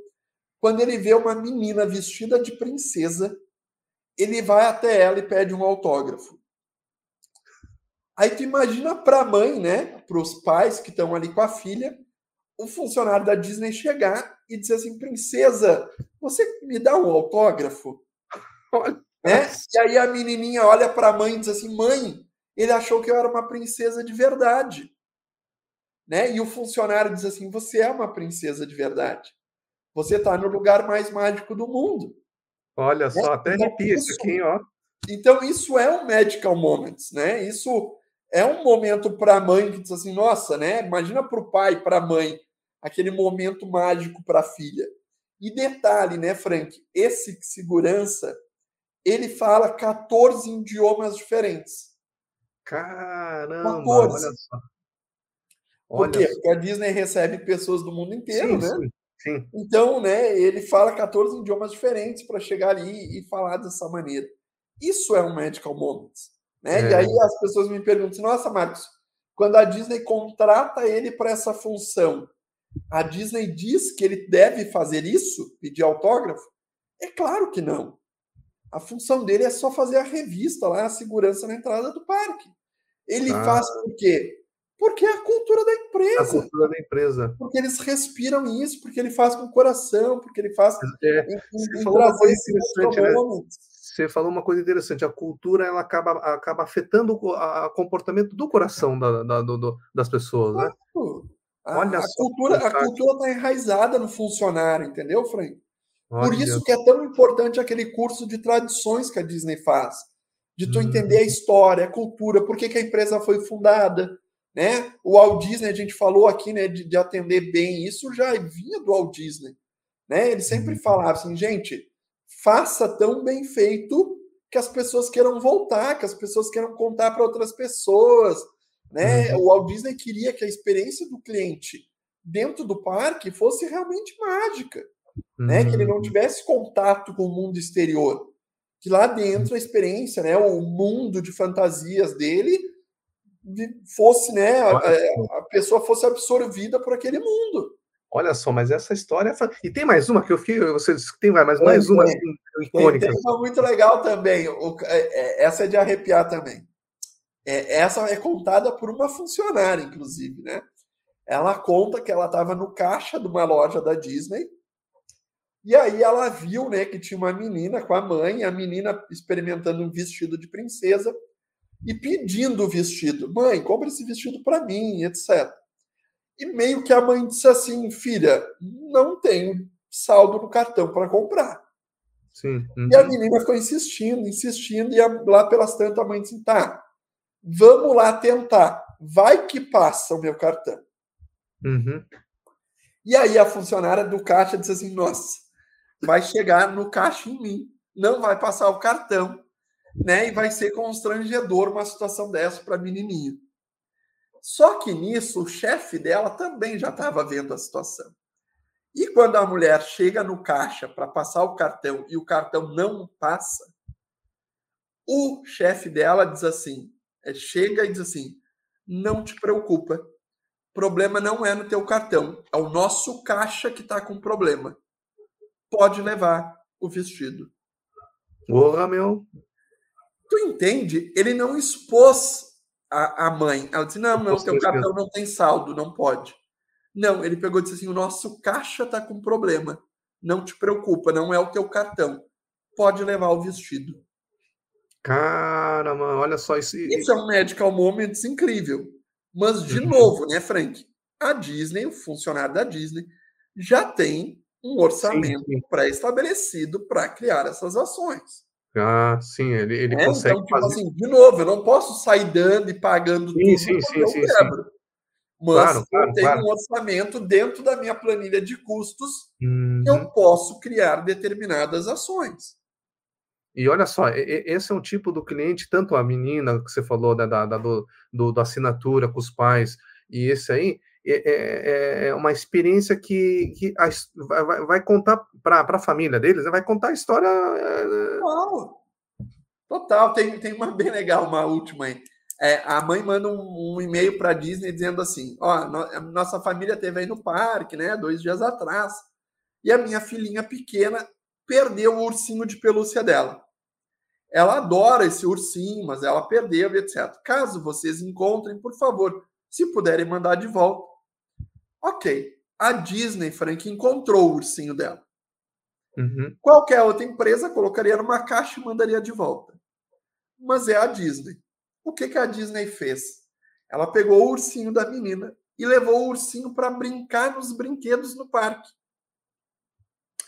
S2: quando ele vê uma menina vestida de princesa, ele vai até ela e pede um autógrafo. Aí tu imagina para a mãe, né, para os pais que estão ali com a filha, o funcionário da Disney chegar e dizer assim, princesa, você me dá um autógrafo? Né? E aí a menininha olha para a mãe e diz assim: mãe, ele achou que eu era uma princesa de verdade. Né? E o funcionário diz assim: você é uma princesa de verdade. Você está no lugar mais mágico do mundo.
S1: Olha né? só, até então, arrepia isso aqui, ó.
S2: Então, isso é um medical moments, né? Isso é um momento para a mãe que diz assim, nossa, né? Imagina para o pai, para a mãe, aquele momento mágico para a filha. E detalhe, né, Frank? Esse segurança, ele fala 14 idiomas diferentes.
S1: Caramba, 14. olha só.
S2: Olha Por quê? Porque a Disney recebe pessoas do mundo inteiro, sim, né? Sim, sim. Então, né, ele fala 14 idiomas diferentes para chegar ali e falar dessa maneira. Isso é um medical moment. Né? É. E aí as pessoas me perguntam: nossa, Marcos, quando a Disney contrata ele para essa função, a Disney diz que ele deve fazer isso, pedir autógrafo? É claro que não. A função dele é só fazer a revista lá, a segurança na entrada do parque. Ele ah. faz por quê? Porque é a cultura da empresa.
S1: A cultura da empresa.
S2: Porque eles respiram isso, porque ele faz com o coração, porque ele faz
S1: é, em, em, em trazer esse né? você falou uma coisa interessante. A cultura ela acaba, acaba afetando o a, comportamento do coração da, da, do, das pessoas, né?
S2: A, Olha a cultura, a cultura está enraizada no funcionário, entendeu, Frank? Olha. Por isso que é tão importante aquele curso de tradições que a Disney faz, de tu hum. entender a história, a cultura, por que, que a empresa foi fundada, né? O Walt Disney a gente falou aqui, né, de, de atender bem, isso já vinha do Walt Disney, né? Ele sempre hum. falava assim, gente, faça tão bem feito que as pessoas queiram voltar, que as pessoas queiram contar para outras pessoas. Né? Uhum. O Walt Disney queria que a experiência do cliente dentro do parque fosse realmente mágica, uhum. né? que ele não uhum. tivesse contato com o mundo exterior, que lá dentro a experiência, né, o mundo de fantasias dele fosse, né, a, a pessoa fosse absorvida por aquele mundo.
S1: Olha só, mas essa história. É e tem mais uma que eu fiz, você disse que tem mais, mais uma assim,
S2: icônica. Tem uma muito legal também. O, é, é, essa é de arrepiar também. É, essa é contada por uma funcionária, inclusive, né? Ela conta que ela estava no caixa de uma loja da Disney. E aí ela viu, né, que tinha uma menina com a mãe, a menina experimentando um vestido de princesa e pedindo o vestido. Mãe, compra esse vestido para mim, etc. E meio que a mãe disse assim: filha, não tenho saldo no cartão para comprar.
S1: Sim.
S2: Uhum. E a menina ficou insistindo, insistindo, e lá pelas tantas a mãe disse: tá, vamos lá tentar. Vai que passa o meu cartão.
S1: Uhum.
S2: E aí a funcionária do caixa disse assim: nossa, vai chegar no caixa em mim, não vai passar o cartão, né? E vai ser constrangedor uma situação dessa para a menininha. Só que nisso, o chefe dela também já estava vendo a situação. E quando a mulher chega no caixa para passar o cartão e o cartão não passa, o chefe dela diz assim: é, chega e diz assim: não te preocupa, problema não é no teu cartão, é o nosso caixa que está com problema. Pode levar o vestido.
S1: Porra, meu.
S2: Tu entende? Ele não expôs a, a mãe. Ela disse: Não, não, teu cartão não tem saldo, não pode. Não, ele pegou e disse assim: O nosso caixa está com problema. Não te preocupa, não é o teu cartão. Pode levar o vestido.
S1: Cara, mano, olha só isso.
S2: Isso é um medical moment incrível. Mas, de uhum. novo, né, Frank? A Disney, o funcionário da Disney, já tem um orçamento pré-estabelecido para criar essas ações.
S1: Ah, sim, ele, ele é, consegue então,
S2: tipo fazer... assim, de novo, eu não posso sair dando e pagando sim, tudo
S1: sim, sim, sim,
S2: quebro. Sim. Mas claro, claro, eu tenho claro. um orçamento dentro da minha planilha de custos uhum. que eu uhum. posso criar determinadas ações.
S1: E olha só, esse é um tipo do cliente, tanto a menina que você falou da, da, da do, do, da assinatura com os pais, e esse aí, é, é, é uma experiência que, que a, vai, vai, contar para a família deles, né? vai contar a história.
S2: Total. Total. Tem, tem uma bem legal, uma última aí. É, a mãe manda um, um e-mail para a Disney dizendo assim: ó, no, nossa família teve aí no parque, né, dois dias atrás, e a minha filhinha pequena perdeu o ursinho de pelúcia dela. Ela adora esse ursinho, mas ela perdeu, etc. Caso vocês encontrem, por favor, se puderem mandar de volta, Ok. A Disney, Frank, encontrou o ursinho dela.
S1: Uhum.
S2: Qualquer outra empresa colocaria numa caixa e mandaria de volta. Mas é a Disney. O que, que a Disney fez? Ela pegou o ursinho da menina e levou o ursinho para brincar nos brinquedos no parque.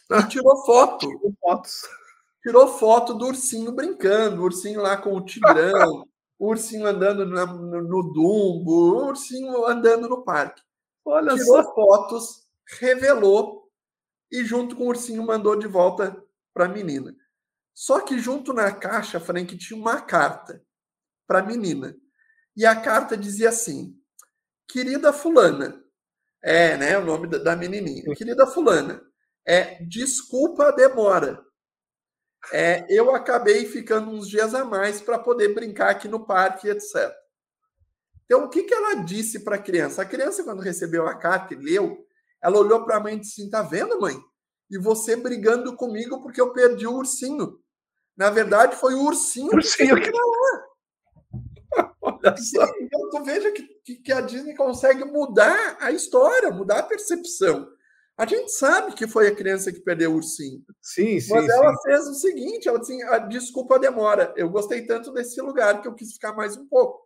S2: E tirou foto.
S1: Tirou fotos.
S2: Tirou foto do ursinho brincando, o ursinho lá com o tigrão, o ursinho andando no, no Dumbo, o ursinho andando no parque. Olha Tirou só. fotos, revelou e junto com o ursinho mandou de volta para a menina. Só que junto na caixa, Frank, tinha uma carta para a menina. E a carta dizia assim: Querida Fulana, é, né, o nome da menininha. Querida Fulana, é, desculpa a demora. É, eu acabei ficando uns dias a mais para poder brincar aqui no parque, etc. Então, o que, que ela disse para a criança? A criança, quando recebeu a carta e leu, ela olhou para a mãe e disse assim: Tá vendo, mãe? E você brigando comigo porque eu perdi o ursinho. Na verdade, foi o ursinho, ursinho que Olha só. Então, tu veja que, que, que, a Disney consegue mudar a história, mudar a percepção. A gente sabe que foi a criança que perdeu o ursinho.
S1: Sim, sim.
S2: Mas ela sim. fez o seguinte: ela disse, ah, desculpa a demora. Eu gostei tanto desse lugar que eu quis ficar mais um pouco.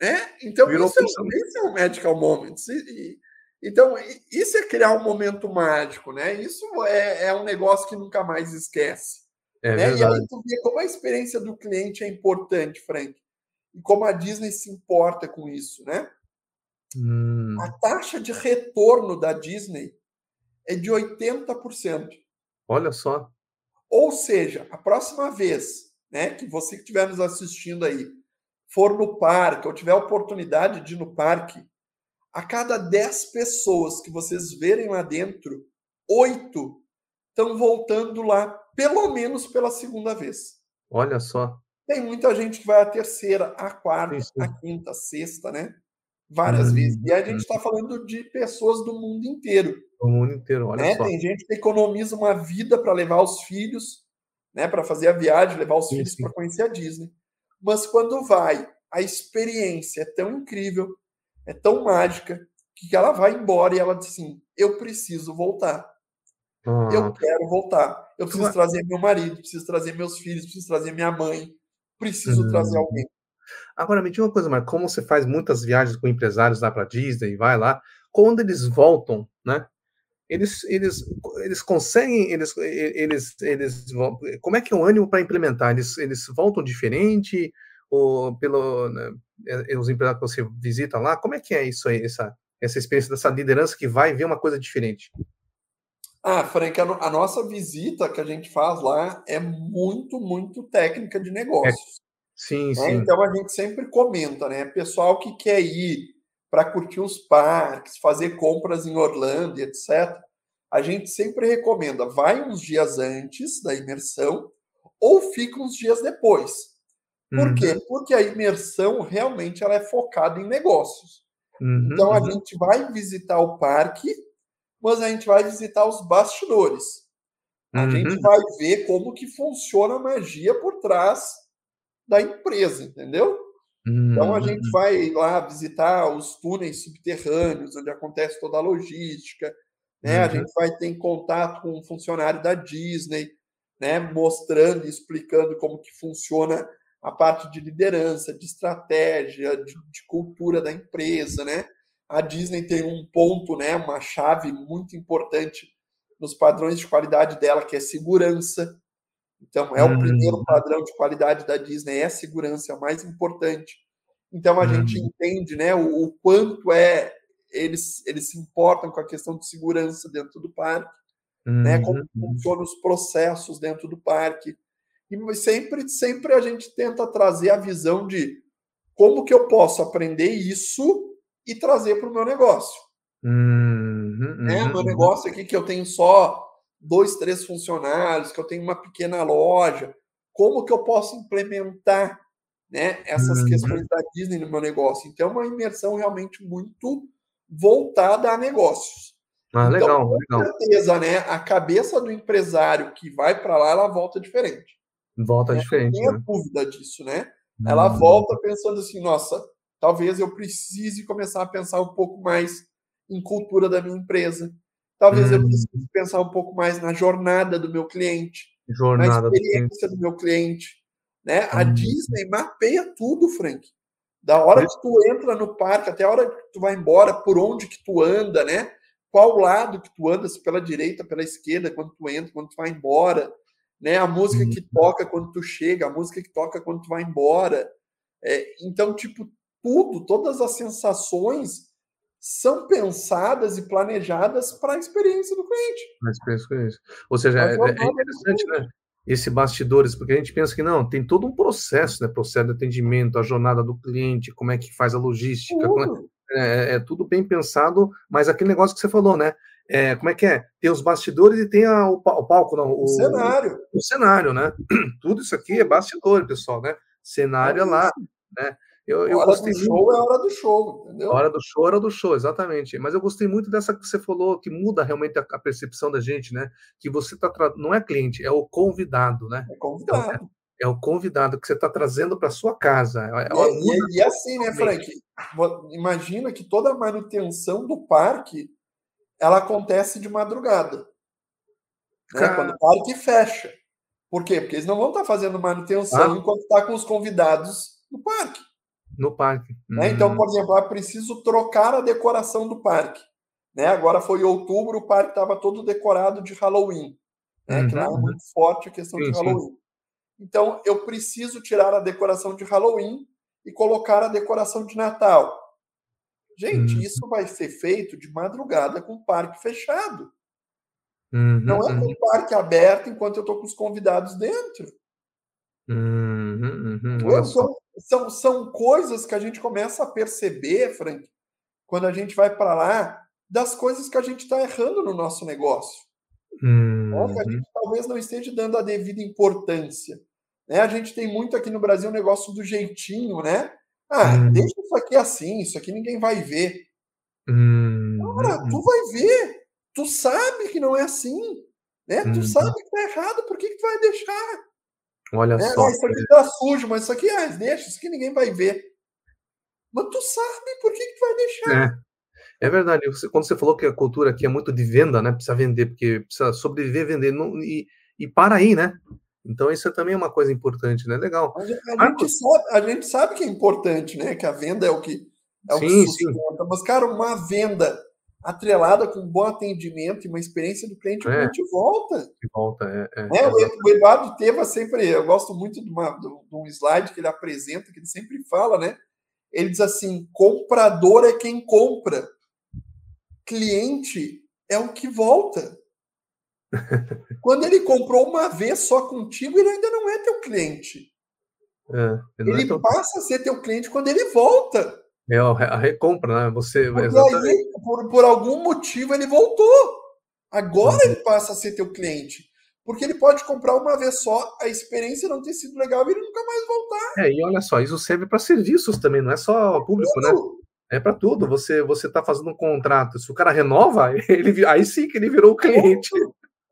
S2: É? Então, isso é, isso é um medical moment. E, então, isso é criar um momento mágico, né? Isso é, é um negócio que nunca mais esquece. É né? E aí tu vê como a experiência do cliente é importante, Frank. E como a Disney se importa com isso, né? Hum. A taxa de retorno da Disney é de 80%.
S1: Olha só.
S2: Ou seja, a próxima vez né, que você que estiver nos assistindo aí for no parque ou tiver a oportunidade de ir no parque, a cada 10 pessoas que vocês verem lá dentro, oito estão voltando lá pelo menos pela segunda vez.
S1: Olha só.
S2: Tem muita gente que vai a terceira, a quarta, Isso. a quinta, a sexta, né? Várias hum, vezes. E a gente está hum. falando de pessoas do mundo inteiro.
S1: Do mundo inteiro, olha
S2: né?
S1: só.
S2: Tem gente que economiza uma vida para levar os filhos, né? Para fazer a viagem, levar os filhos para conhecer a Disney. Mas quando vai, a experiência é tão incrível, é tão mágica, que ela vai embora e ela diz assim: eu preciso voltar. Eu quero voltar. Eu preciso trazer meu marido, preciso trazer meus filhos, preciso trazer minha mãe, preciso trazer uhum. alguém.
S1: Agora, me diga uma coisa, mas como você faz muitas viagens com empresários lá para Disney, vai lá, quando eles voltam, né? Eles, eles, eles conseguem, eles, eles, eles, como é que é o ânimo para implementar? Eles, eles voltam diferente? Ou pelo, né, os empresários que você visita lá, como é que é isso aí, essa, essa experiência dessa liderança que vai ver uma coisa diferente?
S2: Ah, Frank, a, a, nossa visita que a gente faz lá é muito, muito técnica de negócios. É.
S1: Sim, né?
S2: sim. Então a gente sempre comenta, né? Pessoal que quer ir para curtir os parques, fazer compras em Orlando, etc. A gente sempre recomenda, vai uns dias antes da imersão ou fica uns dias depois. Por uhum. quê? Porque a imersão realmente ela é focada em negócios. Uhum, então a uhum. gente vai visitar o parque mas a gente vai visitar os bastidores. A uhum. gente vai ver como que funciona a magia por trás da empresa, entendeu? Então a gente uhum. vai lá visitar os túneis subterrâneos, onde acontece toda a logística, né? Uhum. A gente vai ter contato com um funcionário da Disney, né? Mostrando e explicando como que funciona a parte de liderança, de estratégia, de, de cultura da empresa, né? A Disney tem um ponto, né, uma chave muito importante nos padrões de qualidade dela, que é segurança. Então, é o primeiro padrão de qualidade da Disney, é segurança, é o mais importante. Então, a gente entende né, o, o, quanto é eles, eles se importam com a questão de segurança dentro do parque, né, como uhum. funcionam os processos dentro do parque. E sempre, sempre a gente tenta trazer a visão de como que eu posso aprender isso e trazer para o meu negócio. Uhum, né? Meu uhum. negócio aqui que eu tenho só dois, três funcionários, que eu tenho uma pequena loja, como que eu posso implementar né, essas uhum. questões da Disney no meu negócio? Então, é uma imersão realmente muito voltada a negócios.
S1: Ah, então, legal,
S2: com legal. certeza, né? A cabeça do empresário que vai para lá, ela volta diferente.
S1: Volta né? diferente.
S2: Não tem né? dúvida disso, né? Ela uhum. volta pensando assim, nossa, Talvez eu precise começar a pensar um pouco mais em cultura da minha empresa. Talvez eu precise pensar um pouco mais na jornada do meu cliente, jornada na experiência do, do meu cliente. Né? A uhum. Disney mapeia tudo, Frank. Da hora que tu entra no parque até a hora que tu vai embora, por onde que tu anda, né? Qual lado que tu anda, se pela direita, pela esquerda, quando tu entra, quando tu vai embora. né? A música que uhum. toca quando tu chega, a música que toca quando tu vai embora. É, então, tipo, tudo, todas as sensações são pensadas e planejadas para a experiência do cliente.
S1: A experiência do cliente. Ou seja, é, é, é interessante, né? Esse bastidores, porque a gente pensa que não, tem todo um processo, né? Processo de atendimento, a jornada do cliente, como é que faz a logística, é, é, é, tudo bem pensado, mas aquele negócio que você falou, né? É, como é que é? Tem os bastidores e tem a, o, o, palco, não, o, o,
S2: cenário.
S1: O, cenário, né? Tudo isso aqui é bastidor, pessoal, né? Cenário é lá, né?
S2: Eu, eu hora do show muito. é hora do show, entendeu?
S1: A hora do show é hora do show, exatamente. Mas eu gostei muito dessa que você falou, que muda realmente a, a percepção da gente, né? Que você tá tra... não é cliente, é o convidado, né?
S2: É convidado. Então,
S1: é, é, o convidado que você está trazendo para sua casa. É,
S2: é e, e, assim, né, Frank? Imagina que toda a manutenção do parque ela acontece de madrugada. Né? Quando o parque fecha. Por quê? Porque eles não vão estar tá fazendo manutenção ah. enquanto está com os convidados no parque.
S1: No parque.
S2: Né? Então, hum. por exemplo, eu preciso trocar a decoração do parque. Né? Agora foi outubro, o parque estava todo decorado de Halloween. Né? Uhum. Que lá é uhum. muito forte a questão sim, de Halloween. Sim. Então, eu preciso tirar a decoração de Halloween e colocar a decoração de Natal. Gente, uhum. isso vai ser feito de madrugada com o parque fechado.
S1: Uhum,
S2: Não é com o parque aberto enquanto eu estou com os convidados dentro.
S1: Uhum,
S2: são, são, são coisas que a gente começa a perceber, Frank, quando a gente vai para lá, das coisas que a gente está errando no nosso negócio.
S1: Uhum.
S2: Que a gente talvez não esteja dando a devida importância. Né? A gente tem muito aqui no Brasil o um negócio do jeitinho, né? Ah, uhum. deixa isso aqui assim, isso aqui ninguém vai ver.
S1: Uhum.
S2: Cara, tu vai ver. Tu sabe que não é assim. Né? Tu sabe que tá errado, por que, que tu vai deixar?
S1: Olha é, só.
S2: isso aqui tá sujo, mas isso aqui, ah, deixa, isso aqui ninguém vai ver. Mas tu sabe por que, que tu vai deixar.
S1: É, é verdade. Você, quando você falou que a cultura aqui é muito de venda, né? Precisa vender, porque precisa sobreviver, vender. Não, e, e para aí, né? Então, isso é também uma coisa importante, né? Legal.
S2: A gente, a gente, sabe, a gente sabe que é importante, né? Que a venda é o que é o sim, que sustenta. Sim. Mas, cara, uma venda atrelada com um bom atendimento e uma experiência do cliente, é. o cliente volta.
S1: Volta, é. é,
S2: é o Eduardo Teva sempre, eu gosto muito de, uma, de, um slide que ele apresenta, que ele sempre fala, né? Ele diz assim: comprador é quem compra, cliente é o que volta. Quando ele comprou uma vez só contigo, ele ainda não é teu cliente.
S1: É,
S2: ele, é teu... passa a ser teu cliente quando ele volta.
S1: É a recompra, né? Você.
S2: Aí, por, por algum motivo, ele voltou. Agora uhum. ele passa a ser teu cliente. Porque ele pode comprar uma vez só, a experiência não ter sido legal e ele nunca mais voltar.
S1: É, e olha só, isso serve para serviços também, não é só público, né? É para tudo. Você você está fazendo um contrato, se o cara renova, ele aí sim que ele virou o cliente.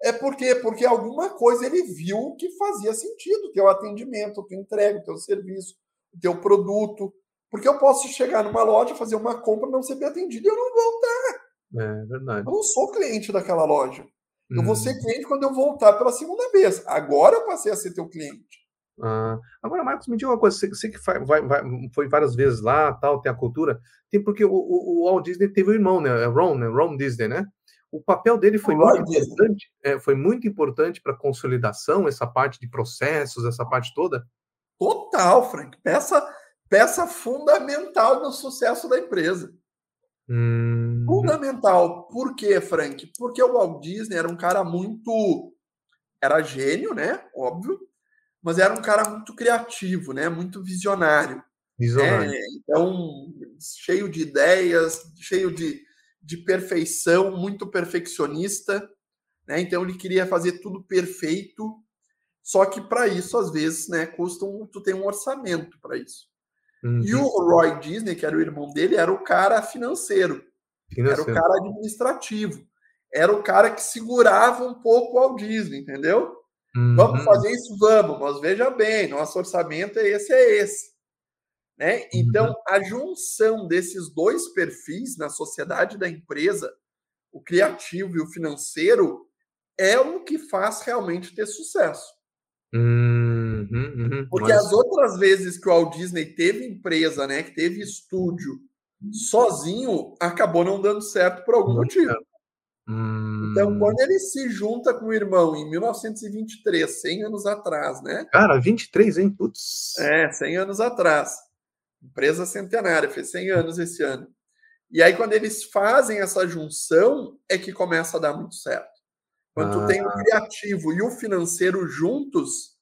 S2: É porque porque alguma coisa ele viu que fazia sentido, teu atendimento, tua entrega, teu serviço, teu produto. Porque eu posso chegar numa loja, fazer uma compra, não ser bem atendido e eu não voltar.
S1: É verdade.
S2: Eu não sou cliente daquela loja. Eu hum. vou ser cliente quando eu voltar pela segunda vez. Agora eu passei a ser teu cliente.
S1: Ah, agora, Marcos, me diga uma coisa, você, você que vai, vai, foi várias vezes lá, tal, tem a cultura, tem porque o, o, o Walt Disney teve o irmão, né, é Ron, né, Ron Disney, né? o papel dele foi muito importante, é, foi muito importante para a consolidação, essa parte de processos, essa parte toda.
S2: Total, Frank. Peça, peça fundamental no sucesso da empresa.
S1: Hum...
S2: Fundamental. Por quê, Frank? Porque o Walt Disney era um cara muito. Era gênio, né? Óbvio. Mas era um cara muito criativo, né? Muito visionário.
S1: Visionário.
S2: É, então, cheio de ideias, cheio de de perfeição, muito perfeccionista, né? Então ele queria fazer tudo perfeito. Só que para isso, às vezes, né, custa um, tu tem um orçamento para isso. Uhum. E o Roy Disney, que era o irmão dele, era o cara financeiro, financeiro, era o cara administrativo, era o cara que segurava um pouco ao Disney, entendeu? Uhum. Vamos fazer isso, vamos, mas veja bem, nosso orçamento é esse, é esse. Né? Então, uhum. a junção desses dois perfis na sociedade da empresa, o criativo e o financeiro, é o que faz realmente ter sucesso.
S1: Uhum, uhum.
S2: Porque Mas... as outras vezes que o Walt Disney teve empresa, né, que teve estúdio sozinho, acabou não dando certo por algum motivo. Então, quando ele se junta com o irmão em 1923, 100 anos atrás, né?
S1: Cara, 23, hein? Putz.
S2: É, 100 anos atrás. Empresa centenária, fez 100 anos esse ano. E aí, quando eles fazem essa junção, é que começa a dar muito certo. Quando ah. tu tem o criativo e o financeiro juntos,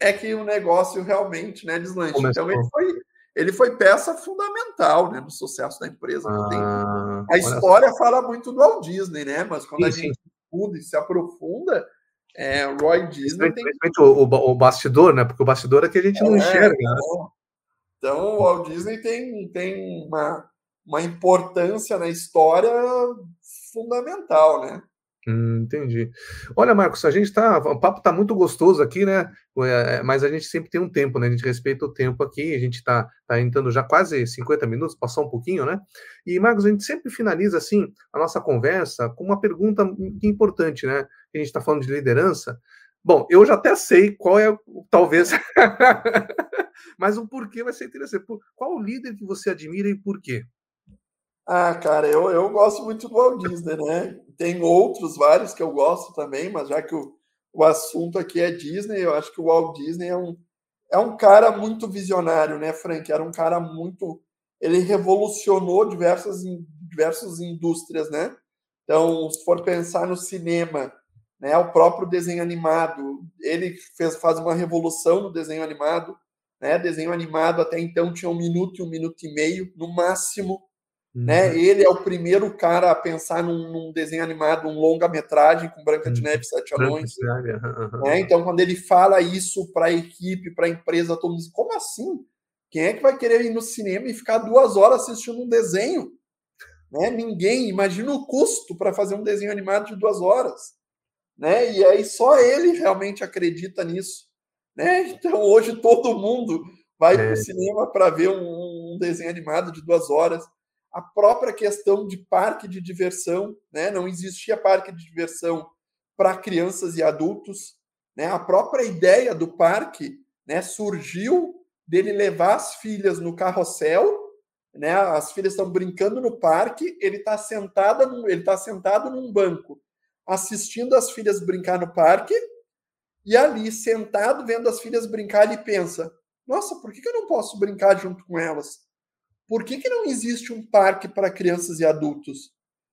S2: é que o negócio realmente né, deslancha. Começou. Então, ele foi, ele foi peça fundamental né, no sucesso da empresa. Ah, a história fala muito do Walt Disney, né? Mas quando sim, a gente estuda e se aprofunda, é, o Roy Disney tem...
S1: O, o, bastidor, né? Porque o bastidor é que a gente não é, enxerga. Né?
S2: Então, então, o Walt Disney tem, tem uma, uma importância na história fundamental, né?
S1: Hum, entendi. Olha, Marcos, a gente tá. O papo tá muito gostoso aqui, né? É, mas a gente sempre tem um tempo, né? A gente respeita o tempo aqui, a gente tá, tá entrando já quase 50 minutos, passou um pouquinho, né? E, Marcos, a gente sempre finaliza assim a nossa conversa com uma pergunta importante, né? A gente está falando de liderança. Bom, eu já até sei qual é, talvez, mas o porquê vai ser interessante. Qual o líder que você admira e por quê?
S2: Ah, cara, eu, eu gosto muito do Walt Disney, né? Tem outros vários que eu gosto também, mas já que o, o assunto aqui é Disney, eu acho que o Walt Disney é um, é um cara muito visionário, né, Frank? Era um cara muito. Ele revolucionou diversas, diversas indústrias, né? Então, se for pensar no cinema, né, o próprio desenho animado, ele fez, faz uma revolução no desenho animado. Né? Desenho animado até então tinha um minuto e um minuto e meio, no máximo. Né? Uhum. Ele é o primeiro cara a pensar num, num desenho animado, um longa-metragem com Branca de uhum. Neve e Sete Anões. Uhum. Né? Então, quando ele fala isso para a equipe, para a empresa, todo mundo diz: como assim? Quem é que vai querer ir no cinema e ficar duas horas assistindo um desenho? Né? Ninguém. Imagina o custo para fazer um desenho animado de duas horas. Né? E aí só ele realmente acredita nisso. Né? Então, hoje todo mundo vai é. para o cinema para ver um, um desenho animado de duas horas a própria questão de parque de diversão, né? Não existia parque de diversão para crianças e adultos, né? A própria ideia do parque, né, surgiu dele levar as filhas no carrossel, né? As filhas estão brincando no parque, ele está sentado, num, ele tá sentado num banco, assistindo as filhas brincar no parque, e ali sentado vendo as filhas brincar, ele pensa: "Nossa, por que eu não posso brincar junto com elas?" Por que, que não existe um parque para crianças e adultos?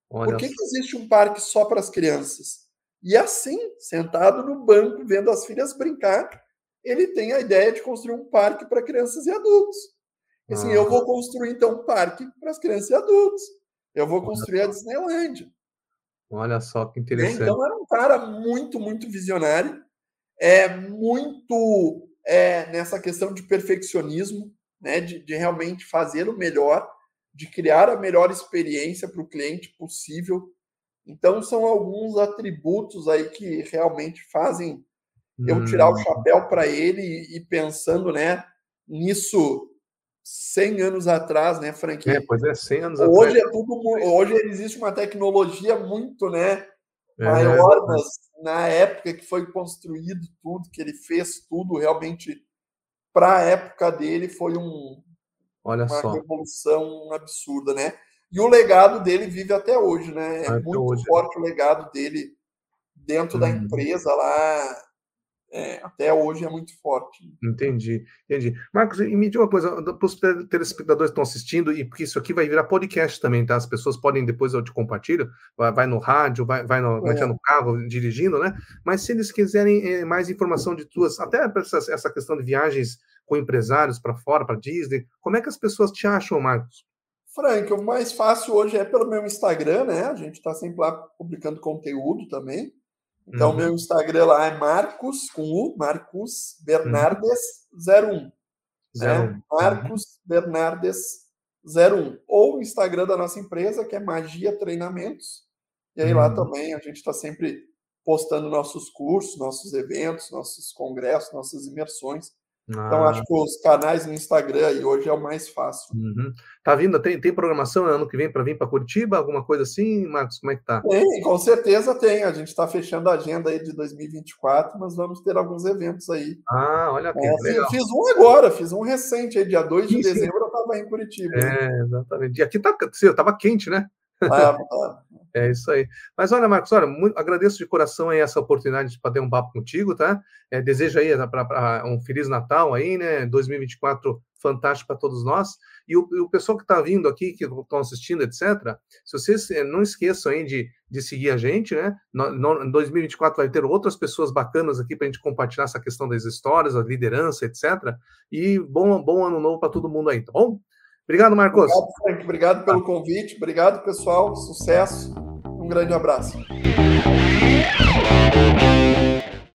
S2: Olha Por que, que existe um parque só para as crianças? E assim, sentado no banco, vendo as filhas brincar, ele tem a ideia de construir um parque para crianças e adultos. Assim, ah. eu vou construir então um parque para as crianças e adultos. Eu vou construir a Disneylandia.
S1: Olha só que interessante.
S2: Então era um cara muito, muito visionário, é muito é, nessa questão de perfeccionismo né, de, de realmente fazer o melhor, de criar a melhor experiência para o cliente possível. Então, são alguns atributos aí que realmente fazem eu tirar o hum. chapéu para ele e, e, pensando né, nisso 100 anos atrás, né, Frank?
S1: É, pois é, 100 anos
S2: hoje
S1: atrás.
S2: É tudo, hoje existe uma tecnologia muito né, é, maior, mas na época que foi construído tudo, que ele fez tudo realmente para a época dele foi um,
S1: Olha
S2: uma
S1: só.
S2: revolução absurda, né? E o legado dele vive até hoje, né? É até muito hoje. forte o legado dele dentro hum. da uhum. empresa lá. É, até hoje é muito forte.
S1: Entendi, entendi. Marcos, e me diga uma coisa, para os telespectadores que estão assistindo, e porque isso aqui vai virar podcast também, tá? As pessoas podem, depois eu te compartilho, vai, vai no rádio, vai, vai no, é. no carro, dirigindo, né? Mas se eles quiserem é, mais informação de tuas, até essa, essa questão de viagens com empresários para fora, para Disney, como é que as pessoas te acham, Marcos?
S2: Frank, o mais fácil hoje é pelo meu Instagram, né? A gente está sempre lá publicando conteúdo também. Então, uhum. meu Instagram lá é Marcos, com U, Marcos Bernardes 01. Né? Marcos uhum. Bernardes 01. Ou o Instagram da nossa empresa, que é Magia Treinamentos. E aí uhum. lá também a gente está sempre postando nossos cursos, nossos eventos, nossos congressos, nossas imersões. Ah. Então, acho que os canais no Instagram aí hoje é o mais fácil.
S1: Uhum. Tá vindo, tem, tem programação ano que vem para vir para Curitiba, alguma coisa assim, Marcos? Como é que tá?
S2: Tem, com certeza tem. A gente está fechando a agenda aí de 2024, mas vamos ter alguns eventos aí.
S1: Ah, olha.
S2: É, assim, eu fiz um agora, fiz um recente aí, dia 2 de sim, dezembro, sim. eu estava em Curitiba.
S1: É, exatamente. E aqui tá, estava quente, né? Ah, tá. É isso aí. Mas olha, Marcos, olha, muito, agradeço de coração aí essa oportunidade de bater um papo contigo, tá? É, desejo aí pra, pra, um Feliz Natal aí, né? 2024 fantástico para todos nós. E o, o pessoal que está vindo aqui, que estão assistindo, etc., se vocês eh, não esqueçam aí de, de seguir a gente, né? No, no, em 2024 vai ter outras pessoas bacanas aqui para a gente compartilhar essa questão das histórias, a liderança, etc. E bom, bom ano novo para todo mundo aí, tá bom? Obrigado, Marcos.
S2: Obrigado, Frank. Obrigado pelo convite. Obrigado, pessoal. Sucesso. Um grande abraço.